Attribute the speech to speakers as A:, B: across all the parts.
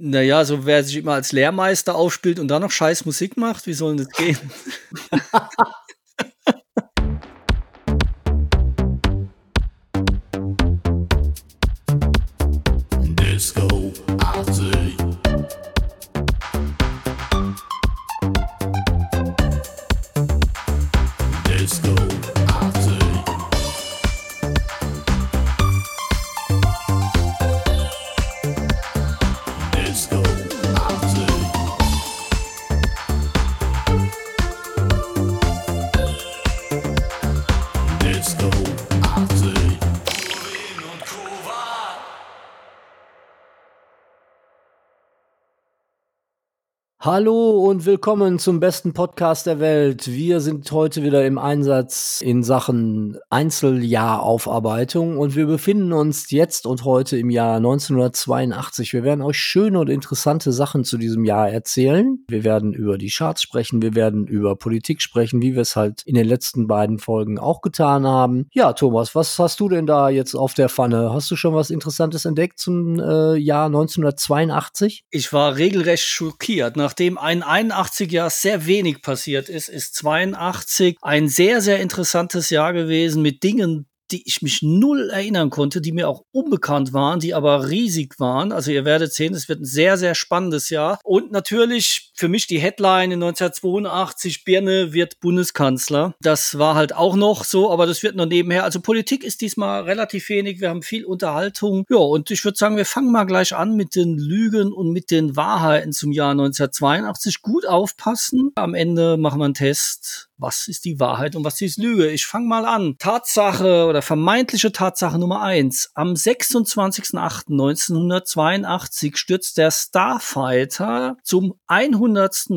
A: Naja, so wer sich immer als Lehrmeister aufspielt und dann noch scheiß Musik macht, wie soll das gehen?
B: Hallo und willkommen zum besten Podcast der Welt. Wir sind heute wieder im Einsatz in Sachen Einzeljahraufarbeitung und wir befinden uns jetzt und heute im Jahr 1982. Wir werden euch schöne und interessante Sachen zu diesem Jahr erzählen. Wir werden über die Charts sprechen, wir werden über Politik sprechen, wie wir es halt in den letzten beiden Folgen auch getan haben. Ja, Thomas, was hast du denn da jetzt auf der Pfanne? Hast du schon was Interessantes entdeckt zum äh, Jahr 1982?
A: Ich war regelrecht schockiert. Nachdem ein 81 Jahr sehr wenig passiert ist, ist 82 ein sehr, sehr interessantes Jahr gewesen mit Dingen, die ich mich null erinnern konnte, die mir auch unbekannt waren, die aber riesig waren. Also ihr werdet sehen, es wird ein sehr, sehr spannendes Jahr. Und natürlich für mich die Headline in 1982, Birne wird Bundeskanzler. Das war halt auch noch so, aber das wird noch nebenher. Also Politik ist diesmal relativ wenig. Wir haben viel Unterhaltung. Ja, und ich würde sagen, wir fangen mal gleich an mit den Lügen und mit den Wahrheiten zum Jahr 1982. Gut aufpassen. Am Ende machen wir einen Test. Was ist die Wahrheit und was ist Lüge? Ich fange mal an. Tatsache oder vermeintliche Tatsache Nummer eins. Am 26.08.1982 stürzt der Starfighter zum 100.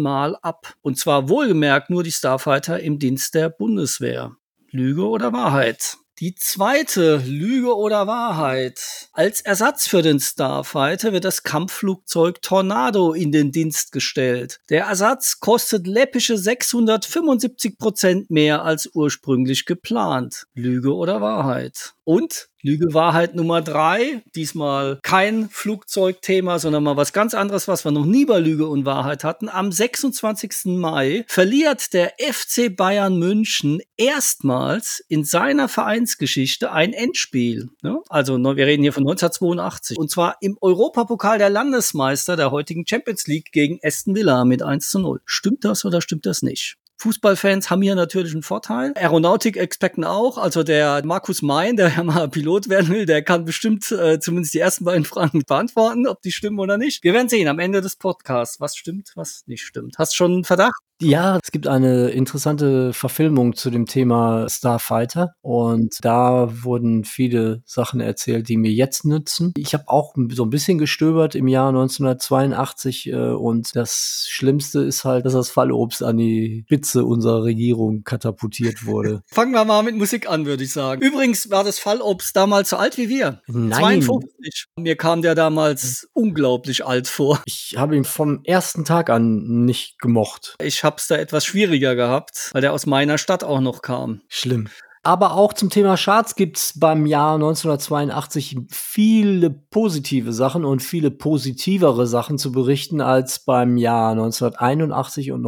A: Mal ab. Und zwar wohlgemerkt nur die Starfighter im Dienst der Bundeswehr. Lüge oder Wahrheit? Die zweite Lüge oder Wahrheit. Als Ersatz für den Starfighter wird das Kampfflugzeug Tornado in den Dienst gestellt. Der Ersatz kostet läppische 675 Prozent mehr als ursprünglich geplant. Lüge oder Wahrheit? Und Lüge Wahrheit Nummer drei. Diesmal kein Flugzeugthema, sondern mal was ganz anderes, was wir noch nie bei Lüge und Wahrheit hatten. Am 26. Mai verliert der FC Bayern München erstmals in seiner Vereinsgeschichte ein Endspiel. Ja, also wir reden hier von 1982. Und zwar im Europapokal der Landesmeister der heutigen Champions League gegen Aston Villa mit 1 zu 0. Stimmt das oder stimmt das nicht? Fußballfans haben hier natürlich einen Vorteil. Aeronautik-Experten auch. Also der Markus Mein, der ja mal Pilot werden will, der kann bestimmt äh, zumindest die ersten beiden Fragen beantworten, ob die stimmen oder nicht. Wir werden sehen am Ende des Podcasts, was stimmt, was nicht stimmt. Hast schon einen Verdacht?
B: Ja, es gibt eine interessante Verfilmung zu dem Thema Starfighter und da wurden viele Sachen erzählt, die mir jetzt nützen. Ich habe auch so ein bisschen gestöbert im Jahr 1982 äh, und das Schlimmste ist halt, dass das Fallobst an die Spitze unserer Regierung katapultiert wurde.
A: Fangen wir mal mit Musik an, würde ich sagen. Übrigens war das Fallobst damals so alt wie wir.
B: Nein.
A: 52. Mir kam der damals unglaublich alt vor.
B: Ich habe ihn vom ersten Tag an nicht gemocht.
A: Ich hab's da etwas schwieriger gehabt, weil der aus meiner Stadt auch noch kam.
B: Schlimm. Aber auch zum Thema Charts gibt's beim Jahr 1982 viele positive Sachen und viele positivere Sachen zu berichten als beim Jahr 1981 und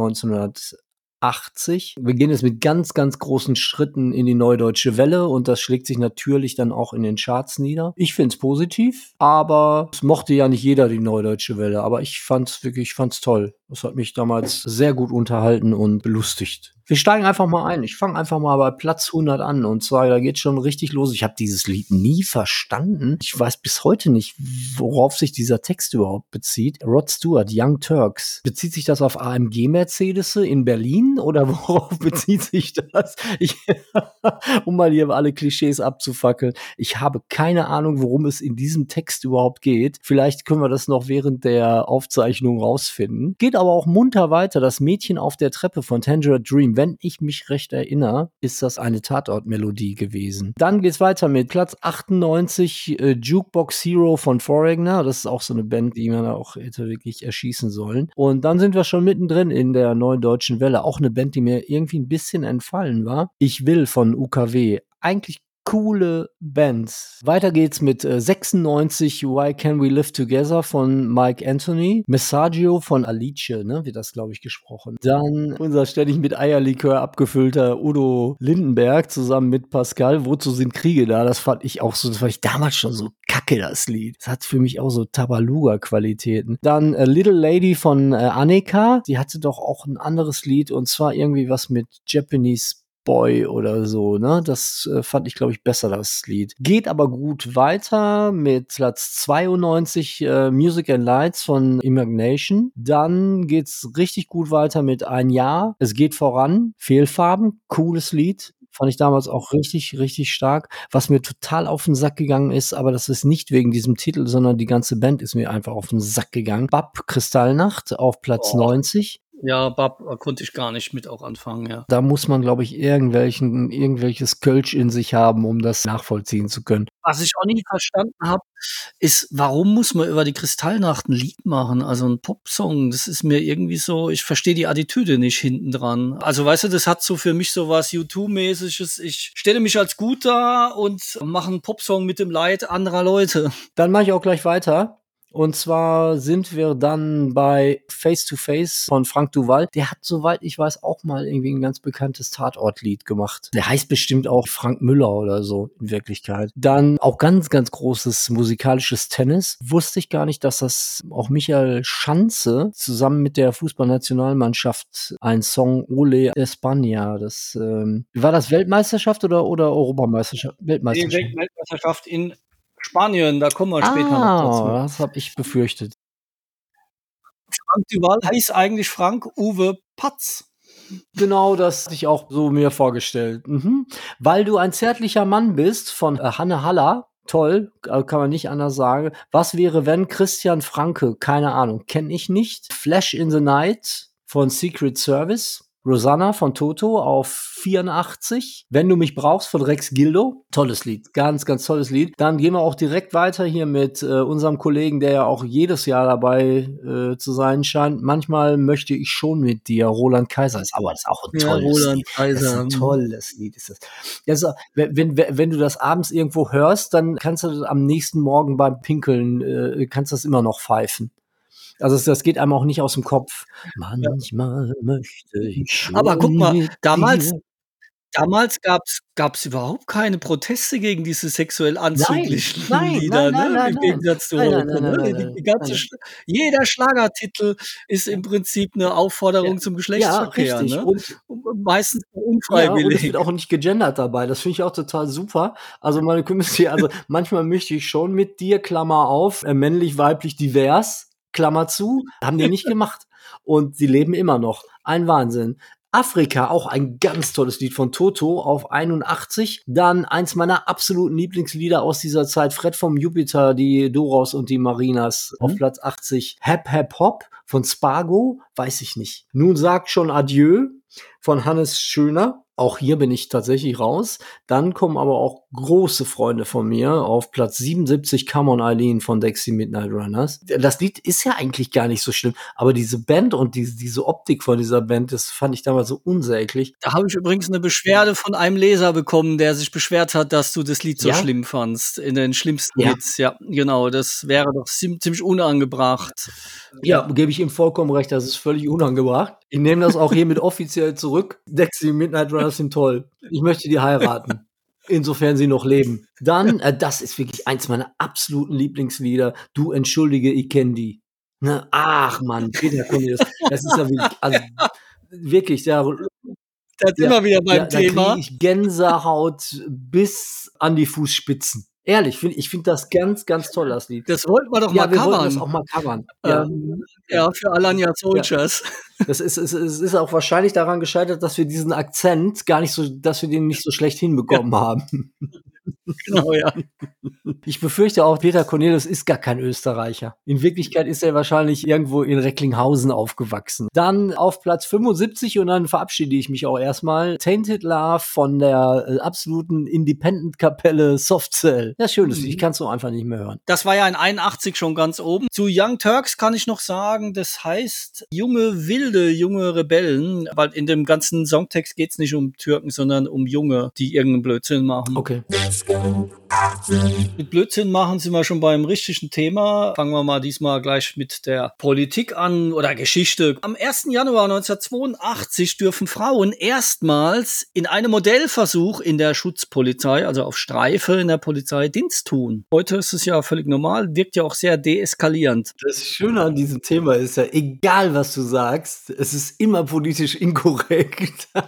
B: 1980. Wir gehen jetzt mit ganz, ganz großen Schritten in die neue deutsche Welle und das schlägt sich natürlich dann auch in den Charts nieder. Ich find's positiv, aber es mochte ja nicht jeder die neue deutsche Welle, aber ich fand's wirklich, ich fand's toll. Das hat mich damals sehr gut unterhalten und belustigt. Wir steigen einfach mal ein. Ich fange einfach mal bei Platz 100 an. Und zwar, da geht schon richtig los. Ich habe dieses Lied nie verstanden. Ich weiß bis heute nicht, worauf sich dieser Text überhaupt bezieht. Rod Stewart, Young Turks. Bezieht sich das auf AMG Mercedes in Berlin oder worauf bezieht sich das? Ich, um mal hier alle Klischees abzufackeln. Ich habe keine Ahnung, worum es in diesem Text überhaupt geht. Vielleicht können wir das noch während der Aufzeichnung rausfinden. Geht aber auch munter weiter. Das Mädchen auf der Treppe von Tangerine Dream wenn ich mich recht erinnere, ist das eine Tatortmelodie gewesen. Dann geht's weiter mit Platz 98, äh, Jukebox Hero von Foreigner. Das ist auch so eine Band, die man auch hätte wirklich erschießen sollen. Und dann sind wir schon mittendrin in der neuen deutschen Welle. Auch eine Band, die mir irgendwie ein bisschen entfallen war. Ich will von UKW. Eigentlich coole Bands. Weiter geht's mit äh, 96 Why Can We Live Together von Mike Anthony. Messaggio von Alice, ne, wird das, glaube ich, gesprochen. Dann unser ständig mit Eierlikör abgefüllter Udo Lindenberg zusammen mit Pascal. Wozu sind Kriege da? Das fand ich auch so, das fand ich damals schon so kacke, das Lied. Das hat für mich auch so Tabaluga-Qualitäten. Dann äh, Little Lady von äh, Annika. Die hatte doch auch ein anderes Lied und zwar irgendwie was mit Japanese Boy oder so, ne? Das äh, fand ich, glaube ich, besser, das Lied. Geht aber gut weiter mit Platz 92 äh, Music and Lights von Imagination. Dann geht's richtig gut weiter mit Ein Jahr. Es geht voran. Fehlfarben, cooles Lied. Fand ich damals auch richtig, richtig stark. Was mir total auf den Sack gegangen ist, aber das ist nicht wegen diesem Titel, sondern die ganze Band ist mir einfach auf den Sack gegangen. Bab Kristallnacht auf Platz
A: Oh.
B: 90.
A: Ja, Bab äh, konnte ich gar nicht mit auch anfangen, ja.
B: Da muss man, glaube ich, irgendwelchen, irgendwelches Kölsch in sich haben, um das nachvollziehen zu können.
A: Was ich auch nie verstanden habe, ist, warum muss man über die Kristallnacht ein Lied machen? Also ein Popsong, das ist mir irgendwie so, ich verstehe die Attitüde nicht hinten dran. Also weißt du, das hat so für mich so was U2-mäßiges. Ich stelle mich als gut da und mache einen Popsong mit dem Leid anderer Leute.
B: Dann mache ich auch gleich weiter. Und zwar sind wir dann bei Face to Face von Frank Duval. Der hat, soweit ich weiß, auch mal irgendwie ein ganz bekanntes Tatortlied gemacht. Der heißt bestimmt auch Frank Müller oder so in Wirklichkeit. Dann auch ganz, ganz großes musikalisches Tennis. Wusste ich gar nicht, dass das auch Michael Schanze zusammen mit der Fußballnationalmannschaft ein Song Ole España. Das ähm, war das Weltmeisterschaft oder oder Europameisterschaft?
A: Die
B: Weltmeisterschaft.
A: Weltmeisterschaft in Spanien, da kommen wir später noch
B: Ah,
A: dazu.
B: das habe ich befürchtet.
A: Frank Duval heißt eigentlich Frank Uwe Patz.
B: Genau, das hatte ich auch so mir vorgestellt. Mhm. Weil du ein zärtlicher Mann bist von äh, Hanne Haller. Toll, äh, kann man nicht anders sagen. Was wäre, wenn Christian Franke, keine Ahnung, kenne ich nicht. Flash in the Night von Secret Service. Rosanna von Toto auf 84. Wenn du mich brauchst von Rex Gildo. Tolles Lied. Ganz, ganz tolles Lied. Dann gehen wir auch direkt weiter hier mit äh, unserem Kollegen, der ja auch jedes Jahr dabei äh, zu sein scheint. Manchmal möchte ich schon mit dir. Roland Kaiser ist aber das ist auch ein
A: Ja,
B: tolles
A: Roland
B: Lied. Das ist
A: Kaiser.
B: ein tolles Lied. Ist das. Das ist, wenn, wenn, wenn du das abends irgendwo hörst, dann kannst du das am nächsten Morgen beim Pinkeln, äh, kannst das immer noch pfeifen. Also das, geht einem auch nicht aus dem Kopf. Manchmal möchte ich
A: Aber guck mal, damals-. Damals gab's gab's überhaupt keine Proteste gegen diese sexuell anzüglichen
B: nein,
A: Lieder,
B: nein, nein,
A: ne?
B: nein,
A: Im. Gegensatz zu heute. ne? Die-
B: nein,
A: die ganze
B: nein.
A: Schla- jeder Schlagertitel ist im Prinzip eine Aufforderung
B: Ja.
A: zum
B: Ja,
A: Geschlechtsverkehr.
B: richtig.
A: ne?
B: Und,
A: Meistens
B: ja, und es
A: unfreiwillig.
B: wird auch nicht gegendert dabei. Das finde ich auch total super. Also meine Community, also manchmal möchte ich schon mit dir, Klammer auf, äh, männlich, weiblich, divers, Klammer zu, haben die nicht gemacht. Und sie leben immer noch. Ein Wahnsinn. Afrika, auch ein ganz tolles Lied von Toto auf 81. Dann eins meiner absoluten Lieblingslieder aus dieser Zeit, Fred vom Jupiter, die Doros und die Marinas auf
A: Mhm.
B: Platz 80. Hep Hep Hop von Spargo, weiß ich nicht. Nun sagt schon Adieu von Hannes Schöner. Auch hier bin ich tatsächlich raus. Dann kommen aber auch große Freunde von mir auf Platz 77 Come on Eileen von Dexy Midnight Runners. Das Lied ist ja eigentlich gar nicht so schlimm, aber diese Band und diese, diese Optik von dieser Band, das fand ich damals so unsäglich.
A: Da habe ich übrigens eine Beschwerde von einem Leser bekommen, der sich beschwert hat, dass du das Lied so
B: Ja?
A: schlimm fandst. In den schlimmsten
B: Ja.
A: Hits. Ja, genau. Das wäre doch ziem- ziemlich unangebracht.
B: Ja, gebe ich ihm vollkommen recht, das ist völlig unangebracht. Ich nehme das auch hiermit offiziell zurück. Dexy Midnight Runners sind toll. Ich möchte die heiraten. Insofern sie noch leben. Dann, äh, das ist wirklich eins meiner absoluten Lieblingslieder. Du entschuldige, ich kenn die. Ne? Ach man, Peter Cornelius. Das ist ja wirklich, also wirklich, da,
A: Da sind
B: Ja,
A: wir wieder beim
B: ja, da
A: Thema.
B: kriege ich Gänsehaut bis an die Fußspitzen. Ehrlich, find, ich finde das ganz, ganz toll, das Lied.
A: Das wollten wir doch
B: ja,
A: mal
B: wir
A: covern.
B: das auch mal covern. Ja.
A: Ähm, ja, für Alanya Soldiers.
B: Das ist, es, es ist auch wahrscheinlich daran gescheitert, dass wir diesen Akzent gar nicht so, dass wir den nicht so schlecht hinbekommen haben.
A: Genau, ja.
B: Ich befürchte auch, Peter Cornelius ist gar kein Österreicher. In Wirklichkeit ist er wahrscheinlich irgendwo in Recklinghausen aufgewachsen. Dann auf Platz 75 und dann verabschiede ich mich auch erstmal. Tainted Love von der äh, absoluten Independent-Kapelle Soft Cell. Ja, schönes Lied. Ich kann es so einfach nicht mehr hören.
A: Das war ja in 81 schon ganz oben. Zu Young Turks kann ich noch sagen, das heißt junge Wilde, junge Rebellen, weil in dem ganzen Songtext geht's nicht um Türken, sondern um Junge, die irgendeinen Blödsinn machen.
B: Okay.
A: Mit Blödsinn machen sind wir schon beim richtigen Thema. Fangen wir mal diesmal gleich mit der Politik an oder Geschichte. Am 1. Januar 1982 dürfen Frauen erstmals in einem Modellversuch in der Schutzpolizei, also auf Streife in der Polizei, Dienst tun. Heute ist es ja völlig normal, wirkt ja auch sehr deeskalierend.
B: Das Schöne an diesem Thema ist ja, egal was du sagst, es ist immer politisch inkorrekt.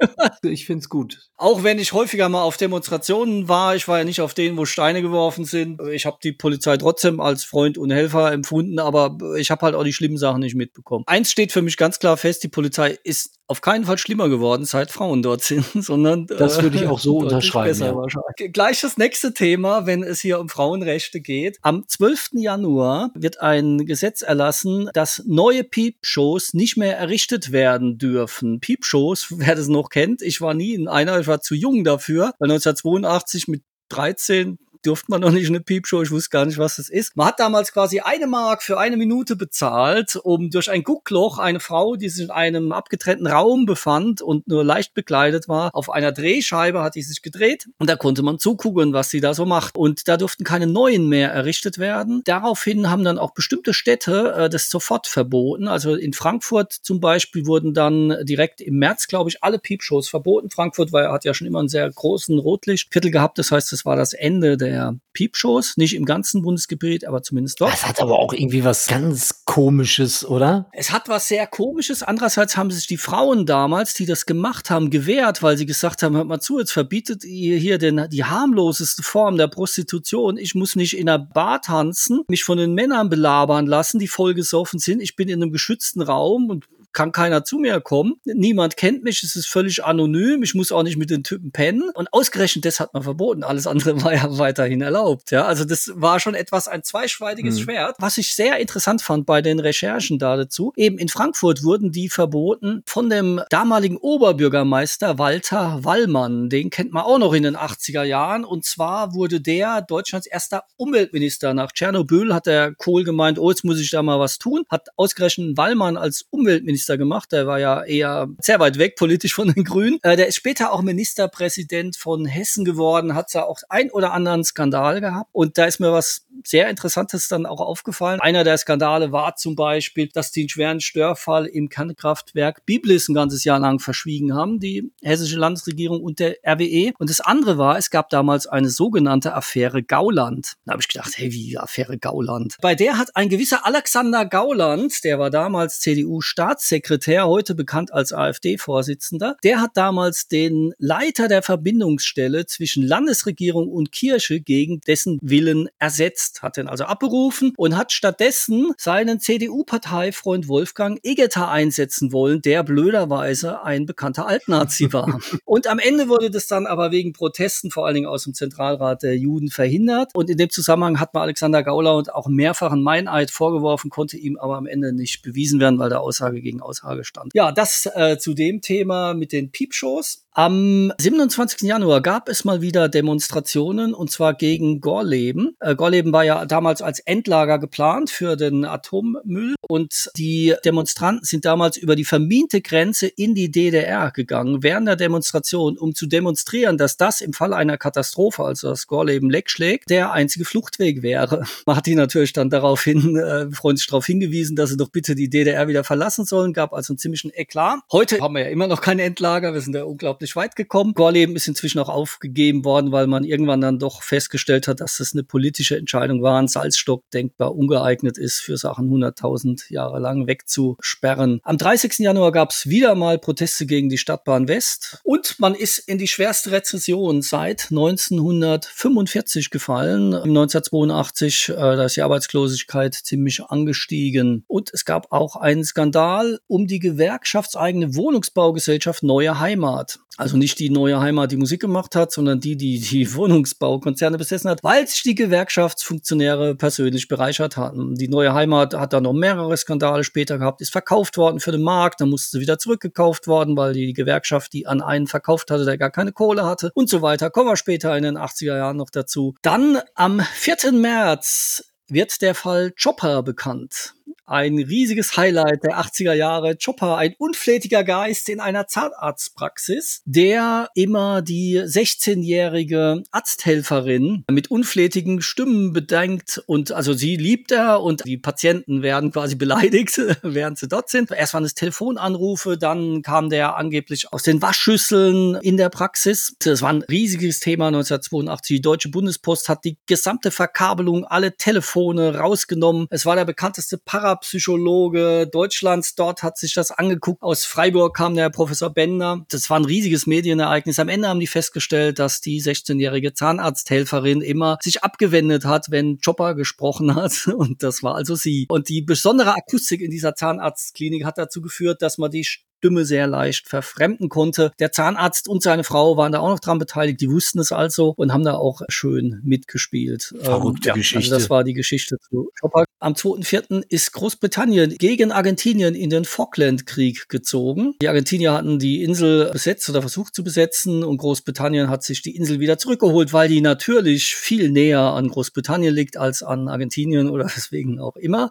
B: ich find's gut.
A: Auch wenn ich häufiger mal auf Demonstrationen war, ich war ja nicht auf denen, wo Steine geworfen sind. Ich habe die Polizei trotzdem als Freund und Helfer empfunden, aber ich habe halt auch die schlimmen Sachen nicht mitbekommen. Eins steht für mich ganz klar fest, die Polizei ist auf keinen Fall schlimmer geworden, seit Frauen dort sind, sondern
B: das würde ich auch so unterschreiben.
A: Ja. Gleich das nächste Thema, wenn es hier um Frauenrechte geht. Am 12. Januar wird ein Gesetz erlassen, dass neue Piepshows nicht mehr errichtet werden dürfen. Piepshows, wer das noch kennt, ich war nie in einer, ich war zu jung dafür, weil 1982 mit 13 durfte man noch nicht eine Piepshow, ich wusste gar nicht, was das ist. Man hat damals quasi eine Mark für eine Minute bezahlt, um durch ein Guckloch eine Frau, die sich in einem abgetrennten Raum befand und nur leicht bekleidet war, auf einer Drehscheibe hat die sich gedreht und da konnte man zugucken, was sie da so macht. Und da durften keine neuen mehr errichtet werden. Daraufhin haben dann auch bestimmte Städte äh, das sofort verboten. Also in Frankfurt zum Beispiel wurden dann direkt im März, glaube ich, alle Piepshows verboten. Frankfurt war, hat ja schon immer einen sehr großen Rotlichtviertel gehabt. Das heißt, es war das Ende der der Piepshows, nicht im ganzen Bundesgebiet, aber zumindest dort.
B: Das hat aber auch irgendwie was ganz Komisches, oder?
A: Es hat was sehr Komisches. Andererseits haben sich die Frauen damals, die das gemacht haben, gewehrt, weil sie gesagt haben, hört mal zu, jetzt verbietet ihr hier den, die harmloseste Form der Prostitution. Ich muss nicht in einer Bar tanzen, mich von den Männern belabern lassen, die vollgesoffen sind. Ich bin in einem geschützten Raum und kann keiner zu mir kommen. Niemand kennt mich, es ist völlig anonym. Ich muss auch nicht mit den Typen pennen. Und ausgerechnet das hat man verboten. Alles andere war ja weiterhin erlaubt. Ja, also das war schon etwas ein zweischweidiges mhm. Schwert. Was ich sehr interessant fand bei den Recherchen da dazu. Eben in Frankfurt wurden die verboten von dem damaligen Oberbürgermeister Walter Wallmann. Den kennt man auch noch in den 80er Jahren. Und zwar wurde der Deutschlands erster Umweltminister. Nach Tschernobyl hat der Kohl gemeint, oh, jetzt muss ich da mal was tun. Hat ausgerechnet Wallmann als Umweltminister Minister gemacht. Der war ja eher sehr weit weg politisch von den Grünen. Äh, der ist später auch Ministerpräsident von Hessen geworden, hat ja auch ein oder anderen Skandal gehabt. Und da ist mir was sehr Interessantes dann auch aufgefallen. Einer der Skandale war zum Beispiel, dass die einen schweren Störfall im Kernkraftwerk Biblis ein ganzes Jahr lang verschwiegen haben, die hessische Landesregierung und der RWE. Und das andere war, es gab damals eine sogenannte Affäre Gauland. Da habe ich gedacht, hey, wie Affäre Gauland? Bei der hat ein gewisser Alexander Gauland, der war damals CDU-Staatssekretär, Staatssekretär, heute bekannt als AfD-Vorsitzender, der hat damals den Leiter der Verbindungsstelle zwischen Landesregierung und Kirche gegen dessen Willen ersetzt, hat den also abberufen und hat stattdessen seinen CDU-Parteifreund Wolfgang Egeter einsetzen wollen, der blöderweise ein bekannter Altnazi war. und am Ende wurde das dann aber wegen Protesten, vor allen Dingen aus dem Zentralrat der Juden, verhindert. Und in dem Zusammenhang hat man Alexander Gauland auch mehrfachen Meineid vorgeworfen, konnte ihm aber am Ende nicht bewiesen werden, weil der Aussage gegen Aussage stand. Ja, das äh, zu dem Thema mit den Piepshows. Am 27. Januar gab es mal wieder Demonstrationen und zwar gegen Gorleben. Äh, Gorleben war ja damals als Endlager geplant für den Atommüll und die Demonstranten sind damals über die vermiente Grenze in die DDR gegangen während der Demonstration, um zu demonstrieren, dass das im Fall einer Katastrophe, also das Gorleben leckschlägt, der einzige Fluchtweg wäre. Die natürlich dann daraufhin äh, freundlich darauf hingewiesen, dass sie doch bitte die DDR wieder verlassen sollen, gab also einen ziemlichen Eklat. Heute haben wir ja immer noch kein Endlager, wir sind ja unglaublich unglaublich weit gekommen. Gorleben ist inzwischen auch aufgegeben worden, weil man irgendwann dann doch festgestellt hat, dass das eine politische Entscheidung war, ein Salzstock denkbar ungeeignet ist, für Sachen 100.000 Jahre lang wegzusperren. Am 30. Januar gab es wieder mal Proteste gegen die Stadtbahn West und man ist in die schwerste Rezession seit 1945 gefallen. 1982 äh, da ist die Arbeitslosigkeit ziemlich angestiegen und es gab auch einen Skandal um die gewerkschaftseigene Wohnungsbaugesellschaft Neue Heimat. Also nicht die neue Heimat, die Musik gemacht hat, sondern die, die die Wohnungsbaukonzerne besessen hat, weil sich die Gewerkschaftsfunktionäre persönlich bereichert hatten. Die neue Heimat hat dann noch mehrere Skandale später gehabt, ist verkauft worden für den Markt, dann musste sie wieder zurückgekauft worden, weil die Gewerkschaft die an einen verkauft hatte, der gar keine Kohle hatte und so weiter. Kommen wir später in den 80er Jahren noch dazu. Dann am 4. März wird der Fall Chopper bekannt. Ein riesiges Highlight der 80er Jahre. Chopper, ein unflätiger Geist in einer Zahnarztpraxis, der immer die 16-jährige Arzthelferin mit unflätigen Stimmen bedenkt und also sie liebt er und die Patienten werden quasi beleidigt, während sie dort sind. Erst waren es Telefonanrufe, dann kam der angeblich aus den Waschschüsseln in der Praxis. Das war ein riesiges Thema 1982. Die Deutsche Bundespost hat die gesamte Verkabelung, alle Telefone rausgenommen. Es war der bekannteste Parapsychologe Deutschlands. Dort hat sich das angeguckt. Aus Freiburg kam der Professor Bender. Das war ein riesiges Medienereignis. Am Ende haben die festgestellt, dass die 16-jährige Zahnarzthelferin immer sich abgewendet hat, wenn Chopper gesprochen hat. Und das war also sie. Und die besondere Akustik in dieser Zahnarztklinik hat dazu geführt, dass man die Stimme sehr leicht verfremden konnte. Der Zahnarzt und seine Frau waren da auch noch dran beteiligt, die wussten es also und haben da auch schön mitgespielt.
B: Verrückte
A: ähm, ja,
B: Geschichte.
A: Also das war die Geschichte zu Chopper. Am 2.4. ist Großbritannien gegen Argentinien in den Falklandkrieg gezogen. Die Argentinier hatten die Insel besetzt oder versucht zu besetzen und Großbritannien hat sich die Insel wieder zurückgeholt, weil die natürlich viel näher an Großbritannien liegt als an Argentinien oder deswegen auch immer.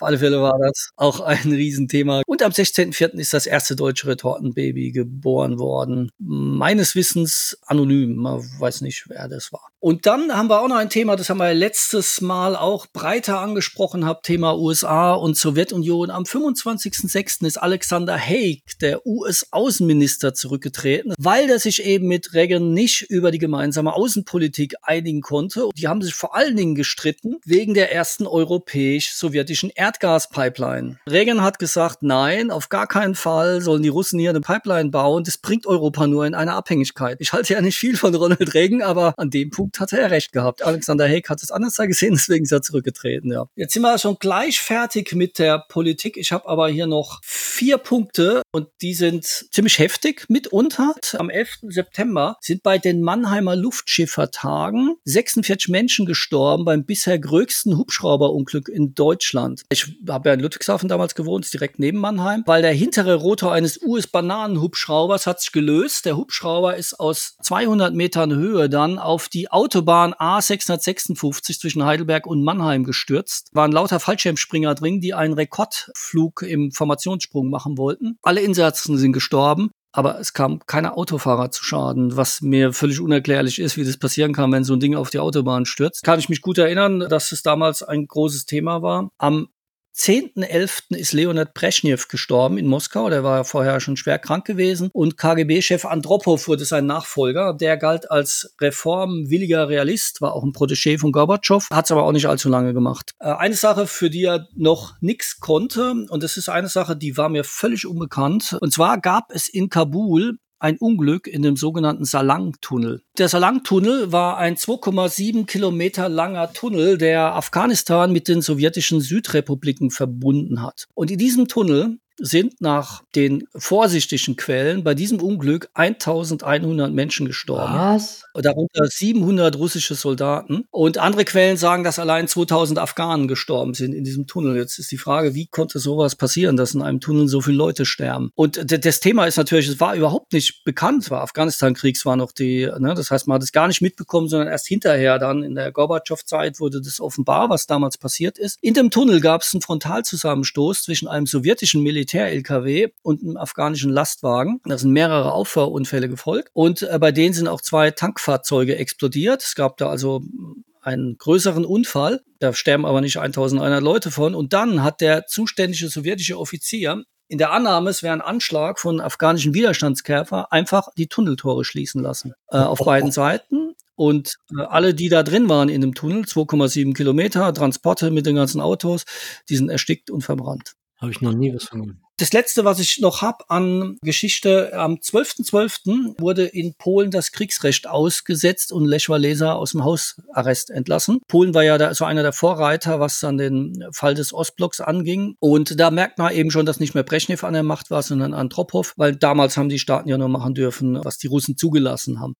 A: Auf alle Fälle war das auch ein Riesenthema. Und am 16.04. ist das erste deutsche Retortenbaby geboren worden. Meines Wissens anonym. Man weiß nicht, wer das war. Und dann haben wir auch noch ein Thema, das haben wir letztes Mal auch breiter angesprochen, hab Thema USA und Sowjetunion. Am 25.06. ist Alexander Haig, der US-Außenminister, zurückgetreten, weil der sich eben mit Reagan nicht über die gemeinsame Außenpolitik einigen konnte. Die haben sich vor allen Dingen gestritten wegen der ersten europäisch-sowjetischen Erdgaspipeline. Reagan hat gesagt, nein, auf gar keinen Fall sollen die Russen hier eine Pipeline bauen. Das bringt Europa nur in eine Abhängigkeit. Ich halte ja nicht viel von Ronald Reagan, aber an dem Punkt hat er recht gehabt. Alexander Haig hat es anders gesehen, deswegen ist er zurückgetreten. Ja. Jetzt sind wir schon gleich fertig mit der Politik. Ich habe aber hier noch vier Punkte und die sind ziemlich heftig mitunter. Am 11. September sind bei den Mannheimer Luftschiffertagen 46 Menschen gestorben beim bisher größten Hubschrauberunglück in Deutschland. Ich habe ja in Ludwigshafen damals gewohnt, direkt neben Mannheim, weil der hintere Rotor eines US-Bananen-Hubschraubers hat sich gelöst. Der Hubschrauber ist aus 200 Metern Höhe dann auf die Autobahn A656 zwischen Heidelberg und Mannheim gestürzt. Waren lauter Fallschirmspringer drin, die einen Rekordflug im Formationssprung machen wollten. Alle Insassen sind gestorben. Aber es kam keiner Autofahrer zu Schaden, was mir völlig unerklärlich ist, wie das passieren kann, wenn so ein Ding auf die Autobahn stürzt. Kann ich mich gut erinnern, dass es damals ein großes Thema war. Am 10.11. ist Leonid Brezhnev gestorben in Moskau. Der war vorher schon schwer krank gewesen. Und KGB-Chef Andropov wurde sein Nachfolger. Der galt als reformwilliger Realist, war auch ein Protégé von Gorbatschow, hat es aber auch nicht allzu lange gemacht. Äh, eine Sache, für die er noch nichts konnte, und das ist eine Sache, die war mir völlig unbekannt. Und zwar gab es in Kabul ein Unglück in dem sogenannten Salang-Tunnel. Der Salang-Tunnel war ein 2,7 Kilometer langer Tunnel, der Afghanistan mit den sowjetischen Südrepubliken verbunden hat. Und in diesem Tunnel sind nach den vorsichtigen Quellen bei diesem Unglück 1100 Menschen gestorben.
B: Was?
A: Darunter 700 russische Soldaten. Und andere Quellen sagen, dass allein 2000 Afghanen gestorben sind in diesem Tunnel. Jetzt ist die Frage, wie konnte sowas passieren, dass in einem Tunnel so viele Leute sterben? Und das Thema ist natürlich, es war überhaupt nicht bekannt. War Afghanistan-Kriegs, war noch die, ne, das heißt, man hat es gar nicht mitbekommen, sondern erst hinterher dann in der Gorbatschow-Zeit wurde das offenbar, was damals passiert ist. In dem Tunnel gab es einen Frontalzusammenstoß zwischen einem sowjetischen Militär-LKW und einem afghanischen Lastwagen. Da sind mehrere Auffahrunfälle gefolgt. Und äh, bei denen sind auch zwei Tankfahrzeuge explodiert. Es gab da also einen größeren Unfall. Da sterben aber nicht 1100 Leute von. Und dann hat der zuständige sowjetische Offizier in der Annahme, es wäre ein Anschlag von afghanischen Widerstandskämpfer, einfach die Tunneltore schließen lassen. Äh, auf beiden Seiten. Und äh, alle, die da drin waren in dem Tunnel, 2,7 Kilometer, Transporte mit den ganzen Autos, die sind erstickt und verbrannt.
B: Habe ich noch nie was von gehört.
A: Das letzte, was ich noch habe an Geschichte, am 12.12. wurde in Polen das Kriegsrecht ausgesetzt und Lech Walesa aus dem Hausarrest entlassen. Polen war ja da so einer der Vorreiter, was dann den Fall des Ostblocks anging. Und da merkt man eben schon, dass nicht mehr Brezhnev an der Macht war, sondern Andropov, weil damals haben die Staaten ja nur machen dürfen, was die Russen zugelassen haben.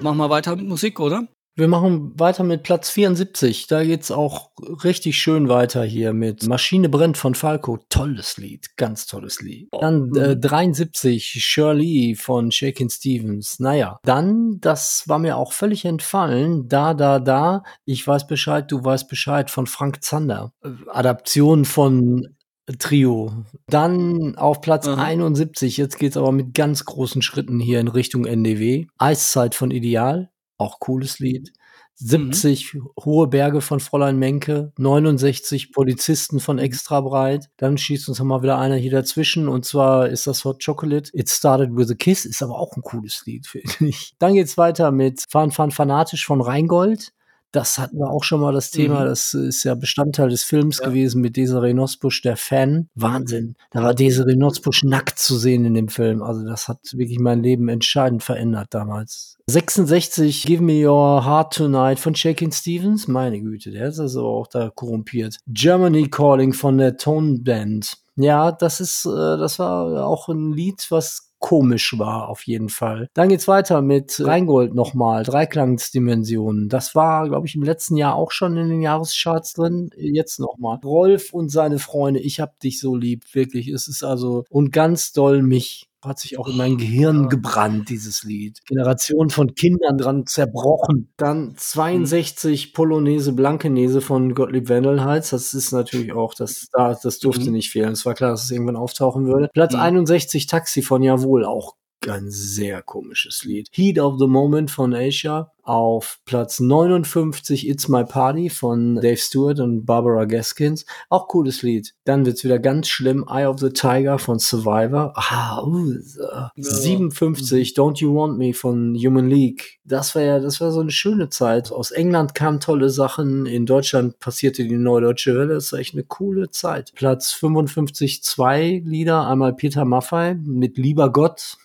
A: Machen wir weiter mit Musik, oder?
B: Wir machen weiter mit Platz 74. Da geht's auch richtig schön weiter hier mit Maschine brennt von Falco. Tolles Lied, ganz tolles Lied. Dann äh, 73 Shirley von Shakin Stevens. Naja, dann, das war mir auch völlig entfallen. Da, da, da. Ich weiß Bescheid, du weißt Bescheid von Frank Zander. Äh, Adaption von Trio. Dann auf Platz
A: Aha.
B: 71. Jetzt geht's aber mit ganz großen Schritten hier in Richtung NDW. Eiszeit von Ideal. Auch cooles Lied. 70 Hohe Berge von Fräulein Menke, 69 Polizisten von Extra Breit. Dann schießt uns mal wieder einer hier dazwischen und zwar ist das Hot Chocolate. It Started with a Kiss ist aber auch ein cooles Lied, finde ich. Dann geht's weiter mit Fan Fan Fanatisch von Rheingold. Das hatten wir auch schon mal das Thema.
A: Mhm.
B: Das ist ja Bestandteil des Films
A: Ja.
B: gewesen mit Desiree Nosbusch, der Fan. Wahnsinn. Da war Desiree Nosbusch nackt zu sehen in dem Film. Also das hat wirklich mein Leben entscheidend verändert damals. 66, Give Me Your Heart Tonight von Shakin Stevens. Meine Güte, der ist also auch da korrumpiert. Germany Calling von der Tone Band. Ja, das ist, äh, das war auch ein Lied, was komisch war, auf jeden Fall. Dann geht's weiter mit Rheingold nochmal, Dreiklangsdimensionen. Das war, glaube ich, im letzten Jahr auch schon in den Jahrescharts drin. Jetzt nochmal. Rolf und seine Freunde, ich hab dich so lieb, wirklich. Es ist also, und ganz doll mich hat sich auch in mein Gehirn gebrannt, dieses Lied. Generation von Kindern dran zerbrochen. Dann 62 Polonaise Blankenese von Gottlieb Wendelheiz. Das ist natürlich auch, das, da, das durfte
A: Mhm.
B: nicht fehlen. Es war klar, dass es irgendwann auftauchen würde. Platz
A: Mhm.
B: 61 Taxi von Jawohl, auch ein sehr komisches Lied. Heat of the Moment von Asia. Auf Platz 59 It's My Party von Dave Stewart und Barbara Gaskins. Auch cooles Lied. Dann wird's wieder ganz schlimm. Eye of the Tiger von Survivor. Ah, uh, so. 57 Don't You Want Me von Human League. Das war ja, das war so eine schöne Zeit. Aus England kamen tolle Sachen. In Deutschland passierte die Neue Deutsche Welle. Das war echt eine coole Zeit. Platz 55 zwei Lieder. Einmal Peter Maffay mit Lieber Gott.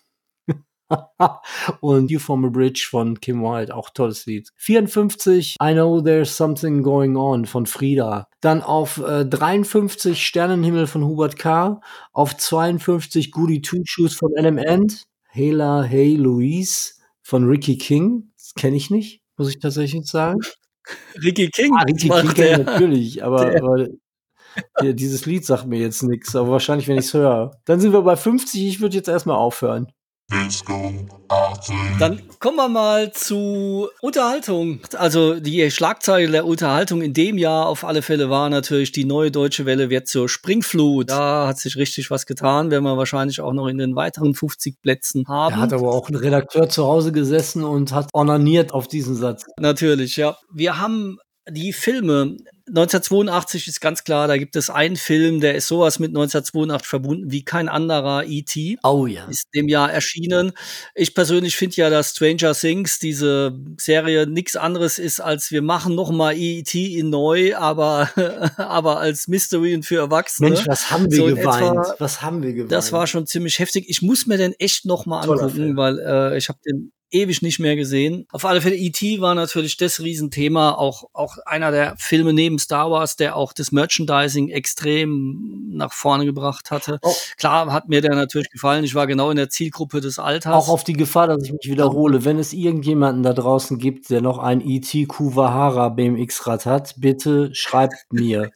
B: und You From a Bridge von Kim Wilde, auch tolles Lied. 54, I Know There's Something Going On von Frieda. Dann auf äh, 53 Sternenhimmel von Hubert K. Auf 52 Goody Two Shoes von Ant. Hela Hey Louise von Ricky King. Das kenne ich nicht, muss ich tatsächlich sagen.
A: Ricky King.
B: Ah, Ricky King
A: macht
B: kenn ich
A: der.
B: natürlich, aber, aber dieses Lied sagt mir jetzt nichts, aber wahrscheinlich, wenn ich es höre. Dann sind wir bei 50, ich würde jetzt erstmal aufhören.
A: Dann kommen wir mal zu Unterhaltung. Also die Schlagzeile der Unterhaltung in dem Jahr auf alle Fälle war natürlich, die neue deutsche Welle wird zur Springflut. Da hat sich richtig was getan, werden wir wahrscheinlich auch noch in den weiteren 50 Plätzen haben.
B: Da hat aber auch ein Redakteur zu Hause gesessen und hat onaniert auf diesen Satz.
A: Natürlich, ja. Wir haben die Filme. 1982 ist ganz klar, da gibt es einen Film, der ist sowas mit 1982 verbunden wie kein anderer E.T.
B: Oh ja.
A: ist dem Jahr erschienen. Ich persönlich finde ja, dass Stranger Things, diese Serie, nichts anderes ist, als wir machen noch mal E.T. in neu, aber, aber als Mystery und für Erwachsene.
B: Mensch, was haben wir
A: So in
B: geweint?
A: etwa-
B: was haben wir geweint?
A: Das war schon ziemlich heftig. Ich muss mir den echt noch mal
B: Toller
A: angucken, weil äh, ich habe den ewig nicht mehr gesehen. Auf alle Fälle E.T. war natürlich das Riesenthema, auch auch einer der Filme neben Star Wars, der auch das Merchandising extrem nach vorne gebracht hatte.
B: Oh.
A: Klar hat mir der natürlich gefallen. Ich war genau in der Zielgruppe des Alters.
B: auch auf die Gefahr, dass ich mich wiederhole. Wenn es irgendjemanden da draußen gibt, der noch ein E.T. Kuwahara BMX-Rad hat, bitte schreibt mir.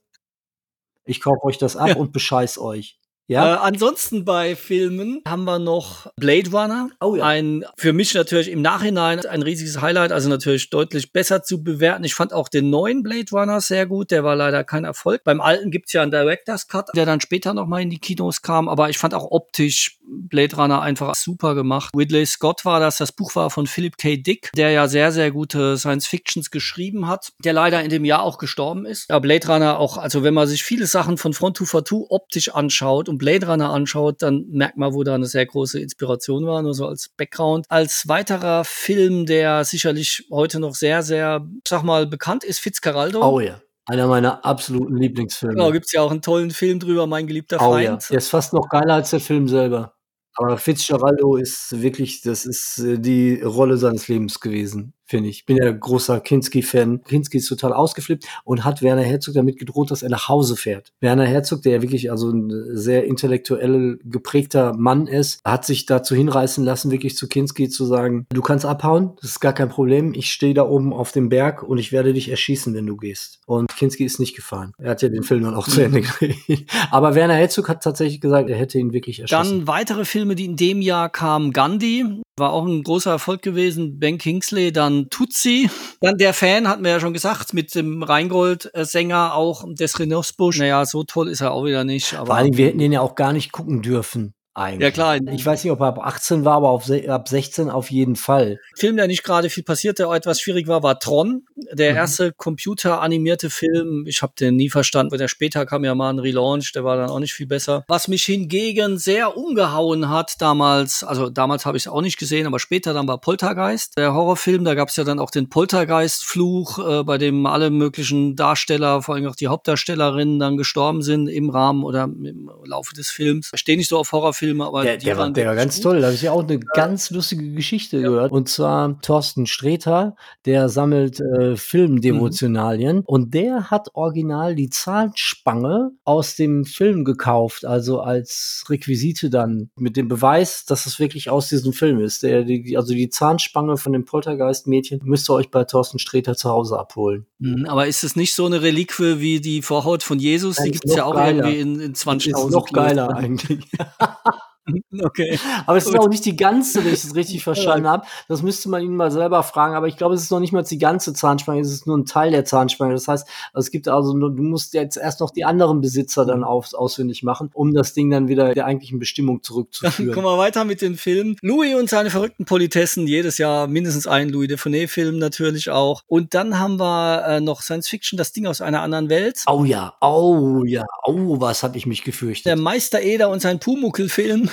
B: Ich kaufe euch das ab
A: Ja.
B: und bescheiß euch.
A: Äh,
B: Ja?
A: ansonsten bei Filmen haben wir noch Blade Runner.
B: Oh ja.
A: Ein für mich natürlich im Nachhinein ein riesiges Highlight, also natürlich deutlich besser zu bewerten. Ich fand auch den neuen Blade Runner sehr gut, der war leider kein Erfolg. Beim alten gibt's ja einen Director's Cut, der dann später nochmal in die Kinos kam, aber ich fand auch optisch Blade Runner einfach super gemacht. Ridley Scott war das, das Buch war von Philip K. Dick, der ja sehr, sehr gute Science Fictions geschrieben hat, der leider in dem Jahr auch gestorben ist. Ja, Blade Runner auch, also wenn man sich viele Sachen von Front to Two optisch anschaut und Blade Runner anschaut, dann merkt man, wo da eine sehr große Inspiration war, nur so als Background. Als weiterer Film, der sicherlich heute noch sehr, sehr, sag mal, bekannt ist, Fitzcarraldo.
B: Oh ja. Einer meiner absoluten Lieblingsfilme.
A: Genau, gibt's ja auch einen tollen Film drüber, Mein geliebter
B: Oh
A: Feind.
B: ja. Der ist fast noch geiler als der Film selber. Aber Fitzgeraldo ist wirklich, das ist äh, die Rolle seines Lebens gewesen. Finde ich. Bin ja großer Kinski-Fan. Kinski ist total ausgeflippt und hat Werner Herzog damit gedroht, dass er nach Hause fährt. Werner Herzog, der ja wirklich also ein sehr intellektuell geprägter Mann ist, hat sich dazu hinreißen lassen, wirklich zu Kinski zu sagen, du kannst abhauen, das ist gar kein Problem. Ich stehe da oben auf dem Berg und ich werde dich erschießen, wenn du gehst. Und Kinski ist nicht gefahren. Er hat ja den Film dann auch zu Ende gekriegt. Aber Werner Herzog hat tatsächlich gesagt, er hätte ihn wirklich erschissen.
A: Dann weitere Filme, die in dem Jahr kamen. Gandhi war auch ein großer Erfolg gewesen. Ben Kingsley, dann Tutsi. Dann der Fan, hat mir ja schon gesagt, mit dem Rheingold-Sänger auch des Renosbusch. Naja, so toll ist er auch wieder nicht.
B: Aber Vor allem, wir hätten den ja auch gar nicht gucken dürfen eigentlich.
A: Ja klar.
B: Ich weiß nicht, ob er ab 18 war, aber auf, ab 16 auf jeden Fall.
A: Film, der nicht gerade viel passiert, der etwas schwierig war, war Tron. Der mhm. erste computeranimierte Film. Ich habe den nie verstanden, weil der später kam ja mal ein Relaunch, der war dann auch nicht viel besser. Was mich hingegen sehr umgehauen hat damals, also damals habe ich es auch nicht gesehen, aber später dann war Poltergeist, der Horrorfilm. Da gab es ja dann auch den Poltergeist-Fluch, äh, bei dem alle möglichen Darsteller, vor allem auch die Hauptdarstellerinnen, dann gestorben sind im Rahmen oder im Laufe des Films. Ich stehe nicht so auf Horrorfilme Filme, aber
B: der, der, war, der war ganz gut. toll. Da habe ich ja auch eine ja. ganz lustige Geschichte ja. gehört. Und zwar Thorsten Sträter, der sammelt äh, Filmdevotionalien mhm. und der hat original die Zahnspange aus dem Film gekauft, also als Requisite dann mit dem Beweis, dass es wirklich aus diesem Film ist. Der, die, also die Zahnspange von dem Poltergeist-Mädchen müsst ihr euch bei Thorsten Sträter zu Hause abholen.
A: Mhm, aber ist es nicht so eine Reliquie wie die Vorhaut von Jesus? Die gibt es ja auch geiler. irgendwie in, in 20.000
B: Ist noch geiler eigentlich. Okay. Aber es ist auch nicht die ganze, wenn ich es richtig verstanden habe. Das müsste man ihn mal selber fragen. Aber ich glaube, es ist noch nicht mal die ganze Zahnspange, es ist nur ein Teil der Zahnspange. Das heißt, es gibt also, du musst jetzt erst noch die anderen Besitzer dann auf, ausfindig machen, um das Ding dann wieder der eigentlichen Bestimmung zurückzuführen.
A: Dann kommen wir weiter mit den Filmen. Louis und seine verrückten Politessen, jedes Jahr mindestens ein Louis de Funès-Film natürlich auch. Und dann haben wir äh, noch Science Fiction, das Ding aus einer anderen Welt.
B: Oh ja, oh ja, oh, was habe ich mich gefürchtet.
A: Der Meister Eder und sein Pumuckel-Film.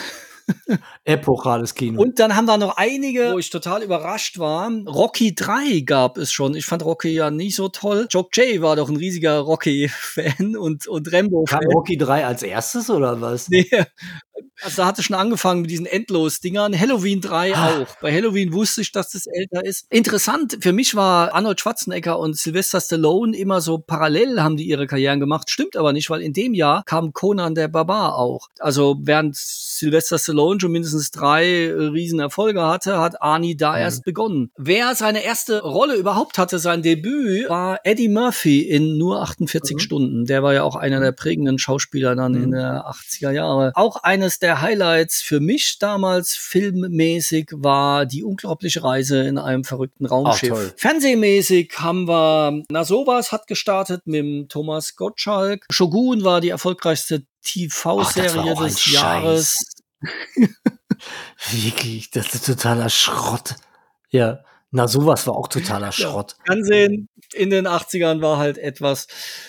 B: Epochales Kino.
A: Und dann haben wir noch einige, wo ich total überrascht war. Rocky 3 gab es schon. Ich fand Rocky ja nicht so toll. Jock Jay war doch ein riesiger Rocky-Fan und, und Rambo-Fan.
B: Kam Rocky 3 als erstes oder was?
A: Nee, also da hatte schon angefangen mit diesen Endlos-Dingern. Halloween 3 ah. auch. Bei Halloween wusste ich, dass das älter ist. Interessant, für mich war Arnold Schwarzenegger und Sylvester Stallone immer so parallel haben die ihre Karrieren gemacht. Stimmt aber nicht, weil in dem Jahr kam Conan der Barbar auch. Also während Sylvester Stallone schon mindestens drei äh, Riesenerfolge hatte, hat Arnie da mhm. erst begonnen. Wer seine erste Rolle überhaupt hatte, sein Debüt, war Eddie Murphy in nur 48 mhm. Stunden. Der war ja auch einer der prägenden Schauspieler dann mhm. in der 80er Jahre. Auch eines der Highlights für mich damals filmmäßig war die unglaubliche Reise in einem verrückten Raumschiff. Ach, Fernsehmäßig haben wir, na sowas hat gestartet mit Thomas Gottschalk. Shogun war die erfolgreichste TV-Serie des Jahres.
B: Wirklich, das ist totaler Schrott. Ja. Na, sowas war auch totaler Schrott.
A: Ja, Fernsehen in den 80ern war halt etwas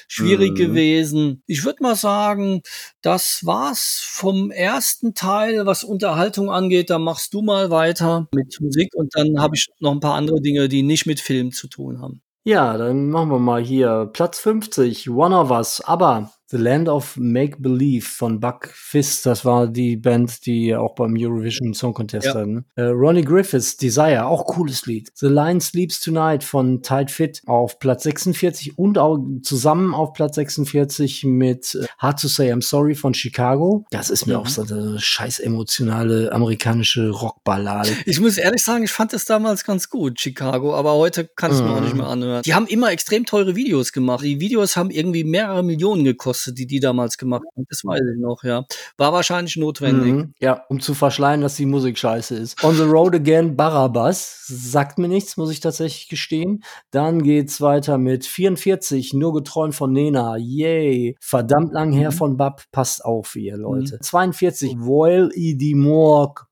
A: schwierig mhm. gewesen. Ich würde mal sagen, das war's vom ersten Teil, was Unterhaltung angeht. Da machst du mal weiter mit Musik und dann habe ich noch ein paar andere Dinge, die nicht mit Film zu tun haben.
B: Ja, dann machen wir mal hier Platz 50, One of Us, aber The Land of Make Believe von Buck Fist, das war die Band, die auch beim Eurovision Song Contest ja. hatten. Äh, Ronnie Griffiths, Desire, auch cooles Lied. The Lion Sleeps Tonight von Tide Fit auf Platz 46 und auch zusammen auf Platz 46 mit äh, Hard to Say I'm Sorry von Chicago. Das ist mir mhm. auch so eine scheiß emotionale amerikanische Rockballade.
A: Ich muss ehrlich sagen, ich fand es damals ganz gut, Chicago, aber heute kann ich es mhm. mir auch nicht mehr anhören. Die haben immer extrem teure Videos gemacht. Die Videos haben irgendwie mehrere Millionen gekostet die die damals gemacht haben. Das weiß ich noch, ja. War wahrscheinlich notwendig. Mhm,
B: ja, um zu verschleiern, dass die Musik scheiße ist. On the Road Again, Barabbas. Sagt mir nichts, muss ich tatsächlich gestehen. Dann geht's weiter mit 44, nur geträumt von Nena. Yay. Verdammt lang her mhm. von Bab. Passt auf, ihr Leute. Mhm. 42, Voil E. D. Morg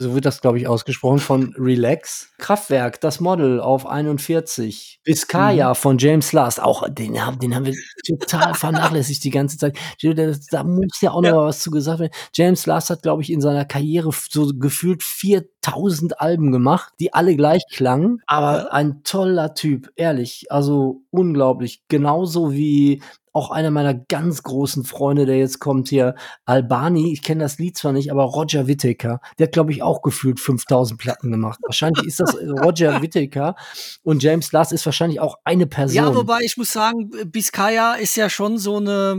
B: so wird das, glaube ich, ausgesprochen, von Relax. Kraftwerk, das Model auf 41. Vizcaya mhm. von James Last, auch den haben, den haben wir total vernachlässigt die ganze Zeit. Da muss ja auch noch ja. was zu gesagt werden. James Last hat, glaube ich, in seiner Karriere so gefühlt 4000 Alben gemacht, die alle gleich klangen, aber ein toller Typ, ehrlich, also unglaublich. Genauso wie auch einer meiner ganz großen Freunde, der jetzt kommt hier, Albani. Ich kenne das Lied zwar nicht, aber Roger Whittaker, der hat, glaube ich, auch gefühlt 5000 Platten gemacht. Wahrscheinlich ist das Roger Whittaker und James Last ist wahrscheinlich auch eine Person.
A: Ja, wobei ich muss sagen, Biscaya ist ja schon so eine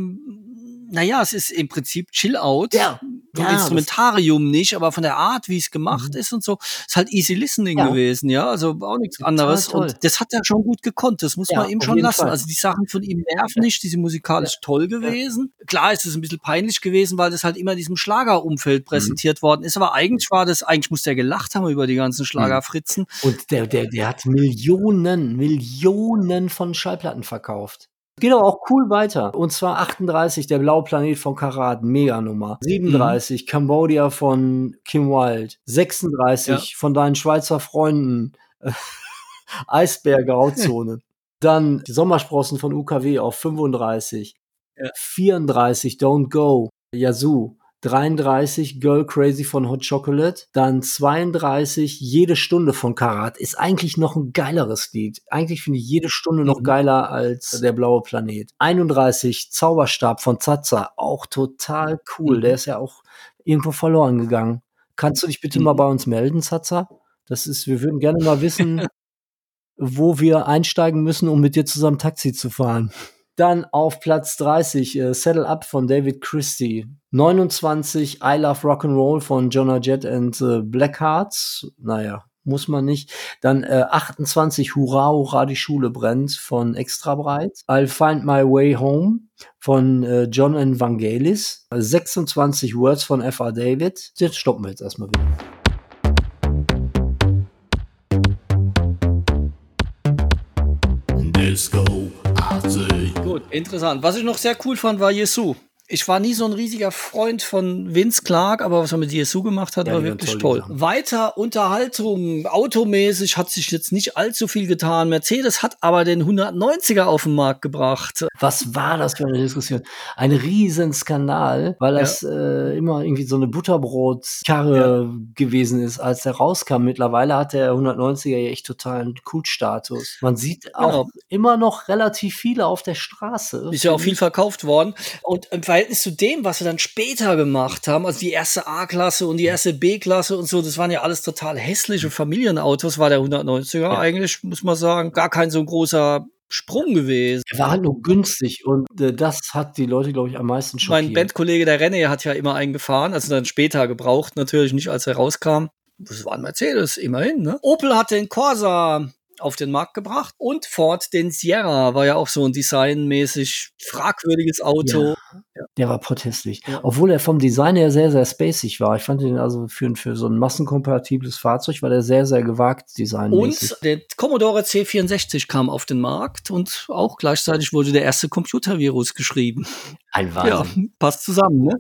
A: naja, es ist im Prinzip Chill-Out.
B: Ja.
A: Vom
B: ja,
A: Instrumentarium nicht, aber von der Art, wie es gemacht
B: Mhm.
A: ist und so, ist halt easy listening
B: Ja.
A: gewesen, ja. Also auch nichts anderes.
B: toll.
A: Und das hat er schon gut gekonnt. Das muss
B: Ja,
A: man ihm schon lassen.
B: Fall.
A: Also die Sachen von ihm nerven nicht, die sind musikalisch toll gewesen. Klar ist es ein bisschen peinlich gewesen, weil das halt immer in diesem
B: Mhm.
A: Schlagerumfeld präsentiert worden ist. Aber eigentlich war das, eigentlich muss der gelacht haben über die ganzen Schlagerfritzen.
B: Und der, der, der hat Millionen, Millionen von Schallplatten verkauft. Geht aber auch cool weiter. Und zwar 38, der blaue Planet von Karat, Mega-Nummer. 37, Cambodia von Kim Wilde. 36, von deinen Schweizer Freunden. äh, Eisbär Grauzone. Dann die Sommersprossen von UKW auf 35.
A: Ja.
B: 34, Don't Go, Yazoo. 33 Girl Crazy von Hot Chocolate, dann 32 Jede Stunde von Karat ist eigentlich noch ein geileres Lied. Eigentlich finde ich jede Stunde noch
A: Mhm.
B: geiler als der blaue Planet. 31 Zauberstab von Zaza, auch total cool.
A: Mhm.
B: Der ist ja auch irgendwo verloren gegangen. Kannst du dich bitte mal
A: Mhm.
B: bei uns melden, Zaza? Das ist, wir würden gerne mal wissen, wo wir einsteigen müssen, um mit dir zusammen Taxi zu fahren. Dann auf Platz 30 äh, Settle Up von David Christie. 29 I Love Rock'n'Roll von Jonah Jett and äh, Blackhearts. Naja, muss man nicht. Dann äh, 28 Hurra, Hurra, die Schule brennt von Extra Breit. I'll Find My Way Home von äh, John Evangelis. 26 Words von F.R. David. Jetzt stoppen wir jetzt erstmal wieder.
A: Interessant. Was ich noch sehr cool fand, war Jesu. Ich war nie so ein riesiger Freund von Vince Clark, aber was er mit Jesu gemacht hat,
B: Ja,
A: war wirklich
B: toll. Sachen.
A: Weiter Unterhaltung, automäßig hat sich jetzt nicht allzu viel getan. Mercedes hat aber den 190er auf den Markt gebracht.
B: Was war das für eine Diskussion? Ein Riesenskandal, weil das äh, immer irgendwie so eine Butterbrotkarre gewesen ist, als der rauskam. Mittlerweile hat der 190er ja echt totalen Kultstatus. Man sieht auch immer noch relativ viele auf der Straße.
A: Ist ja auch viel verkauft worden. Und im Verhältnis zu dem, was sie dann später gemacht haben, also die erste A-Klasse und die erste B-Klasse und so, das waren ja alles total hässliche Familienautos, war der 190er
B: Ja.
A: eigentlich, muss man sagen, gar kein so großer Sprung gewesen.
B: Er war halt nur günstig und äh, das hat die Leute, glaube ich, am meisten schockiert.
A: Mein Bandkollege, der René, hat ja immer einen gefahren, also dann später gebraucht, natürlich nicht, als er rauskam. Das war ein Mercedes, immerhin, ne? Opel hat den Corsa auf den Markt gebracht und Ford den Sierra, war ja auch so ein designmäßig fragwürdiges Auto.
B: Der war protestlich.
A: Ja.
B: Obwohl er vom Design her sehr, sehr spacig war. Ich fand ihn also für, für so ein massenkompatibles Fahrzeug war der sehr, sehr gewagt designmäßig.
A: Und der Commodore C64 kam auf den Markt und auch gleichzeitig wurde der erste Computervirus geschrieben.
B: Ein
A: Ja,
B: Wahnsinn.
A: passt zusammen, ne?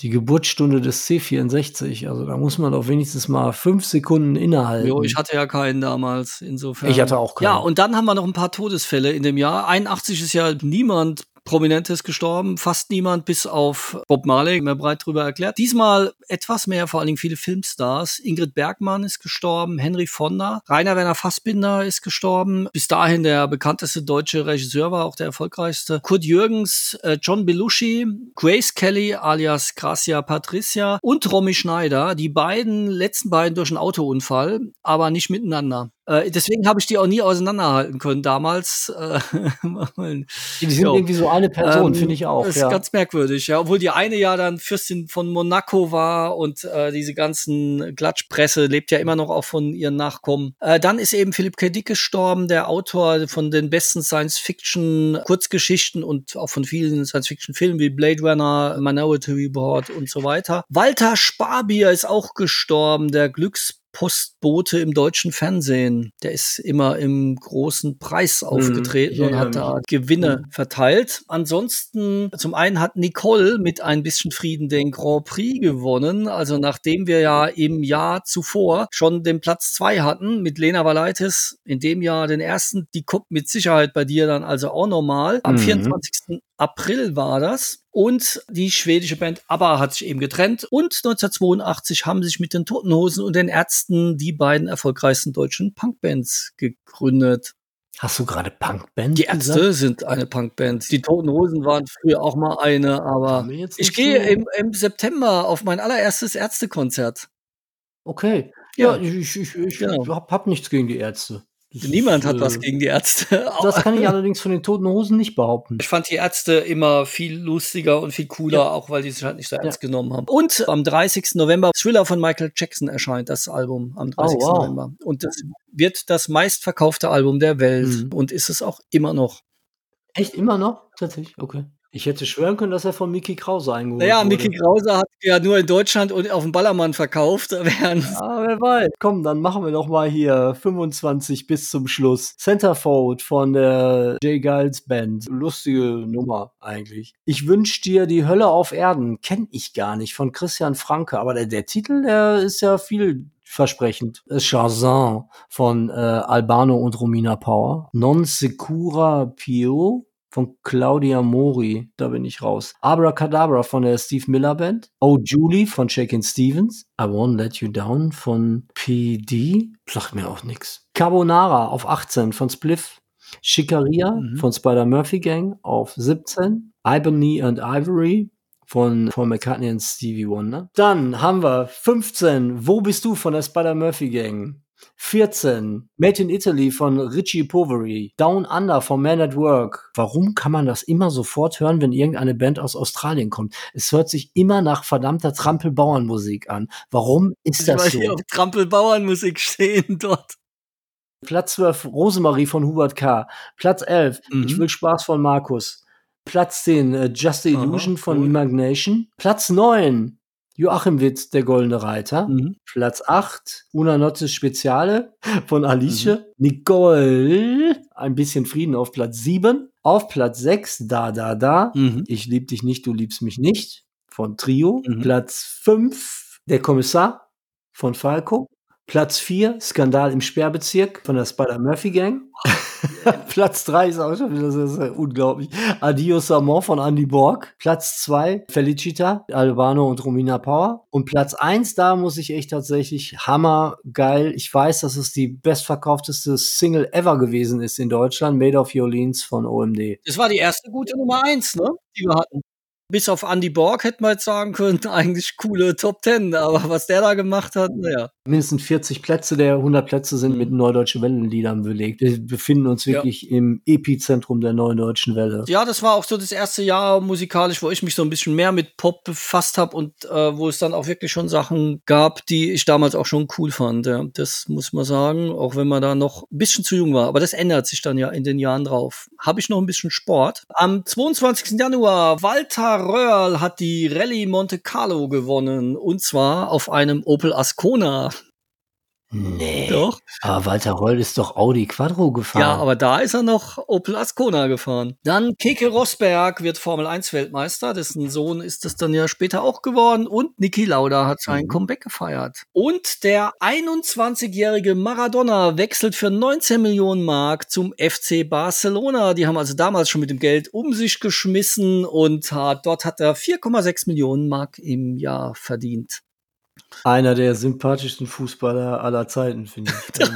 B: Die Geburtsstunde des C64. Also da muss man doch wenigstens mal fünf Sekunden innehalten.
A: Jo, ich hatte ja keinen damals, insofern.
B: Ich hatte auch keinen.
A: Ja, und dann haben wir noch ein paar Todesfälle in dem Jahr. 81 ist ja niemand Prominentes gestorben, fast niemand, bis auf Bob Marley, mehr breit drüber erklärt. Diesmal etwas mehr, vor allen Dingen viele Filmstars. Ingrid Bergmann ist gestorben, Henry Fonda, Rainer Werner Fassbinder ist gestorben. Bis dahin der bekannteste deutsche Regisseur war, auch der erfolgreichste. Kurt Jürgens, äh, John Belushi, Grace Kelly alias Gracia Patricia und Romy Schneider. Die beiden, letzten beiden durch einen Autounfall, aber nicht miteinander. Äh, deswegen habe ich die auch nie auseinanderhalten können damals. Äh,
B: Die sind irgendwie so eine Person,
A: ähm,
B: finde ich auch.
A: Das ist
B: Ja.
A: ganz merkwürdig, ja. Obwohl die eine ja dann Fürstin von Monaco war und äh, diese ganzen Klatschpresse lebt ja immer noch auch von ihren Nachkommen. Äh, dann ist eben Philipp K. Dick gestorben, der Autor von den besten Science-Fiction-Kurzgeschichten und auch von vielen Science-Fiction-Filmen wie Blade Runner, Minority Report und so weiter. Walter Sparbier ist auch gestorben, der Glücks Postbote im deutschen Fernsehen. Der ist immer im großen Preis aufgetreten
B: ich
A: und hat da Gewinne verteilt. Ansonsten, zum einen hat Nicole mit ein bisschen Frieden den Grand Prix gewonnen. Also nachdem wir ja im Jahr zuvor schon den Platz zwei hatten mit Lena Valaitis, in dem Jahr den ersten, die kommt mit Sicherheit bei dir dann also auch normal. Am
B: Mhm.
A: 24. April war das. Und die schwedische Band ABBA hat sich eben getrennt. Und 1982 haben sich mit den Toten Hosen und den Ärzten die beiden erfolgreichsten deutschen Punkbands gegründet.
B: Hast du gerade Punkband
A: Die Ärzte
B: gesagt?
A: sind eine Punkband. Die Toten Hosen waren früher auch mal eine, aber ich gehe
B: so-
A: im, im September auf mein allererstes Ärztekonzert.
B: Okay.
A: Ja.
B: Ja, ich, ich, ich
A: Genau.
B: hab, hab nichts gegen die Ärzte.
A: Niemand hat was
B: äh,
A: gegen die Ärzte.
B: Das kann ich allerdings von den Toten Hosen nicht behaupten.
A: Ich fand die Ärzte immer viel lustiger und viel cooler,
B: Ja.
A: auch weil die sich halt nicht so ernst genommen haben. Und am 30. November Thriller von Michael Jackson erscheint das Album am 30.
B: Oh, wow.
A: November. Und das wird das meistverkaufte Album der Welt
B: Mhm.
A: und ist es auch immer noch.
B: Echt immer noch? Tatsächlich? Okay. Ich hätte schwören können, dass er von Mickey Krause eingeholt
A: Naja,
B: wurde.
A: Mickey Krause hat ja nur in Deutschland und auf dem Ballermann verkauft,
B: Ah, wer weiß. Komm, dann machen wir doch mal hier 25 bis zum Schluss. Centerfold von der Jay Giles Band. Lustige Nummer eigentlich. Ich wünsch dir die Hölle auf Erden. Kenn ich gar nicht von Christian Franke. Aber der, der Titel, der ist ja vielversprechend. Shazam von äh, Albano und Romina Power. Non Secura Pio von Claudia Mori, da bin ich raus. Abracadabra von der Steve Miller Band. Oh Julie von Shakin Stevens. I Won't Let You Down von PD. Sagt mir auch nix. Carbonara auf 18 von Spliff. Chicaria
A: Mhm.
B: von Spider Murphy Gang auf 17. Ebony and Ivory von Paul McCartney und Stevie Wonder. Dann haben wir 15. Wo bist du von der Spider Murphy Gang? 14. Made in Italy von Richie Poveri. Down Under von Man at Work. Warum kann man das immer sofort hören, wenn irgendeine Band aus Australien kommt? Es hört sich immer nach verdammter Trampelbauernmusik an. Warum ist das
A: weil
B: so?
A: die auf Trampelbauernmusik stehen dort.
B: Platz 12 Rosemarie von Hubert K. Platz 11
A: Mhm.
B: Ich will Spaß von Markus. Platz 10 äh, Just the
A: Aha,
B: Illusion von
A: cool.
B: Imagination. Platz 9 Joachim Witt, der Goldene Reiter.
A: Mhm.
B: Platz 8 Una Notte Speziale von Alice.
A: Mhm.
B: Nicole, ein bisschen Frieden auf Platz 7. Auf Platz 6 Da Da Da.
A: Mhm.
B: Ich lieb dich nicht, du liebst mich nicht von Trio.
A: Mhm.
B: Platz 5 Der Kommissar von Falco. Platz 4 Skandal im Sperrbezirk von der Spider Murphy Gang. Platz 3 ist auch schon wieder sehr, sehr unglaublich. Adios Amor von Andy Borg. Platz 2 Felicita, Albano und Romina Power. Und Platz 1, da muss ich echt tatsächlich hammergeil. Ich weiß, dass es die bestverkaufteste Single ever gewesen ist in Deutschland. Made of Your Leans von OMD.
A: Das war die erste gute Nummer eins, ne? Die wir hatten. Bis auf Andy Borg hätten wir jetzt sagen können, eigentlich coole Top Ten, aber was der da gemacht hat, naja.
B: Mindestens 40 Plätze der 100 Plätze sind
A: Mhm.
B: mit Neudeutsche Wellenliedern belegt. Wir befinden uns
A: Ja.
B: wirklich im Epizentrum der Neuen Deutschen Welle.
A: Ja, das war auch so das erste Jahr musikalisch, wo ich mich so ein bisschen mehr mit Pop befasst habe und äh, wo es dann auch wirklich schon Sachen gab, die ich damals auch schon cool fand. Ja. Das muss man sagen, auch wenn man da noch ein bisschen zu jung war. Aber das ändert sich dann ja in den Jahren drauf. Habe ich noch ein bisschen Sport. Am 22. Januar, Walter Röhrl hat die Rallye Monte Carlo gewonnen und zwar auf einem Opel Ascona.
B: Nee.
A: Doch.
B: Aber Walter Reul ist doch Audi Quattro gefahren.
A: Ja, aber da ist er noch Opel Ascona gefahren. Dann Keke Rosberg wird Formel 1 Weltmeister. Dessen Sohn ist es dann ja später auch geworden. Und Niki Lauda hat sein
B: Mhm.
A: Comeback gefeiert. Und der 21-jährige Maradona wechselt für 19 Millionen Mark zum FC Barcelona. Die haben also damals schon mit dem Geld um sich geschmissen und hat, dort hat er 4,6 Millionen Mark im Jahr verdient.
B: Einer der sympathischsten Fußballer aller Zeiten, finde ich.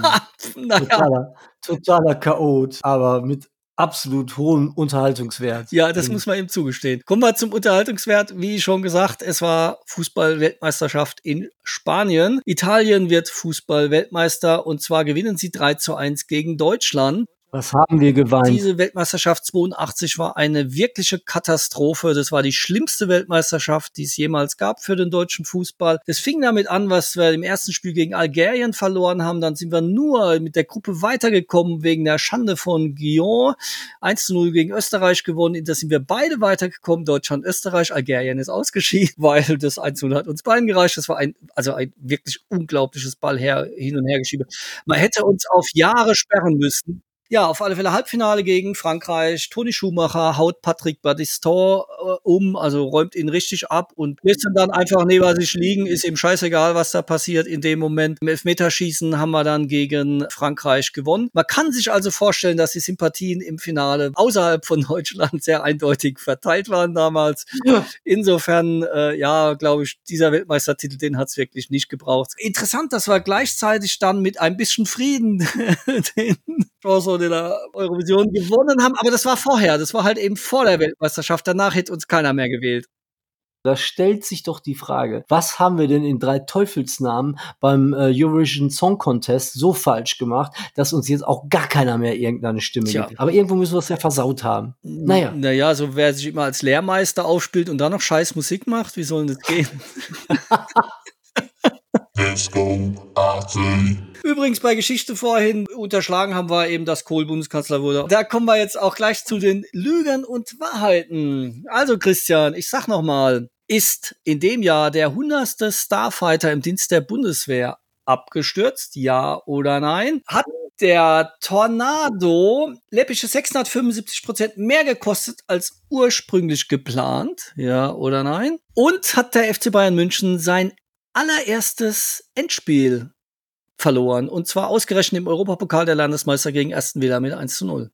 B: Ähm,
A: naja.
B: totaler, totaler Chaot, aber mit absolut hohem Unterhaltungswert.
A: Ja, das
B: Ähm,
A: muss man ihm zugestehen. Kommen wir zum Unterhaltungswert. Wie schon gesagt, es war Fußball-Weltmeisterschaft in Spanien. Italien wird Fußball-Weltmeister und zwar gewinnen sie 3 zu 1 gegen Deutschland.
B: Was haben wir geweint?
A: Diese Weltmeisterschaft 82 war eine wirkliche Katastrophe. Das war die schlimmste Weltmeisterschaft, die es jemals gab für den deutschen Fußball. Das fing damit an, was wir im ersten Spiel gegen Algerien verloren haben. Dann sind wir nur mit der Gruppe weitergekommen wegen der Schande von Guillaume. 1 zu 0 gegen Österreich gewonnen. Da sind wir beide weitergekommen. Deutschland, Österreich. Algerien ist ausgeschieden, weil das 1 zu 0 hat uns beiden gereicht. Das war ein, also ein wirklich unglaubliches Ball her, hin und her geschiebe. Man hätte uns auf Jahre sperren müssen. Ja, auf alle Fälle Halbfinale gegen Frankreich. Toni Schumacher haut Patrick Battiston äh, um, also räumt ihn richtig ab und lässt ihn dann einfach neben sich liegen. Ist ihm scheißegal, was da passiert in dem Moment. Im Elfmeterschießen haben wir dann gegen Frankreich gewonnen. Man kann sich also vorstellen, dass die Sympathien im Finale außerhalb von Deutschland sehr eindeutig verteilt waren damals. Insofern, äh, ja, glaube ich, dieser Weltmeistertitel, den hat es wirklich nicht gebraucht. Interessant, dass wir gleichzeitig dann mit ein bisschen Frieden den Chance in der Eurovision gewonnen haben. Aber das war vorher. Das war halt eben vor der Weltmeisterschaft. Danach hätte uns keiner mehr gewählt.
B: Da stellt sich doch die Frage, was haben wir denn in drei Teufelsnamen beim äh, Eurovision Song Contest so falsch gemacht, dass uns jetzt auch gar keiner mehr irgendeine Stimme
A: Tja.
B: gibt. Aber irgendwo müssen wir es ja versaut haben. Naja.
A: Naja, so wer sich immer als Lehrmeister aufspielt und dann noch scheiß Musik macht, wie soll das gehen? Übrigens bei Geschichte vorhin unterschlagen haben wir eben, dass Kohl Bundeskanzler wurde. Da kommen wir jetzt auch gleich zu den Lügen und Wahrheiten. Also Christian, ich sag noch mal, ist in dem Jahr der 100. Starfighter im Dienst der Bundeswehr abgestürzt? Ja oder nein? Hat der Tornado läppische 675 Prozent mehr gekostet als ursprünglich geplant? Ja oder nein? Und hat der FC Bayern München sein allererstes Endspiel verloren. Und zwar ausgerechnet im Europapokal der Landesmeister gegen Aston Villa mit 1 zu 0.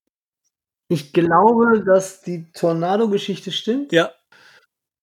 B: Ich glaube, dass die Tornado-Geschichte stimmt.
A: Ja.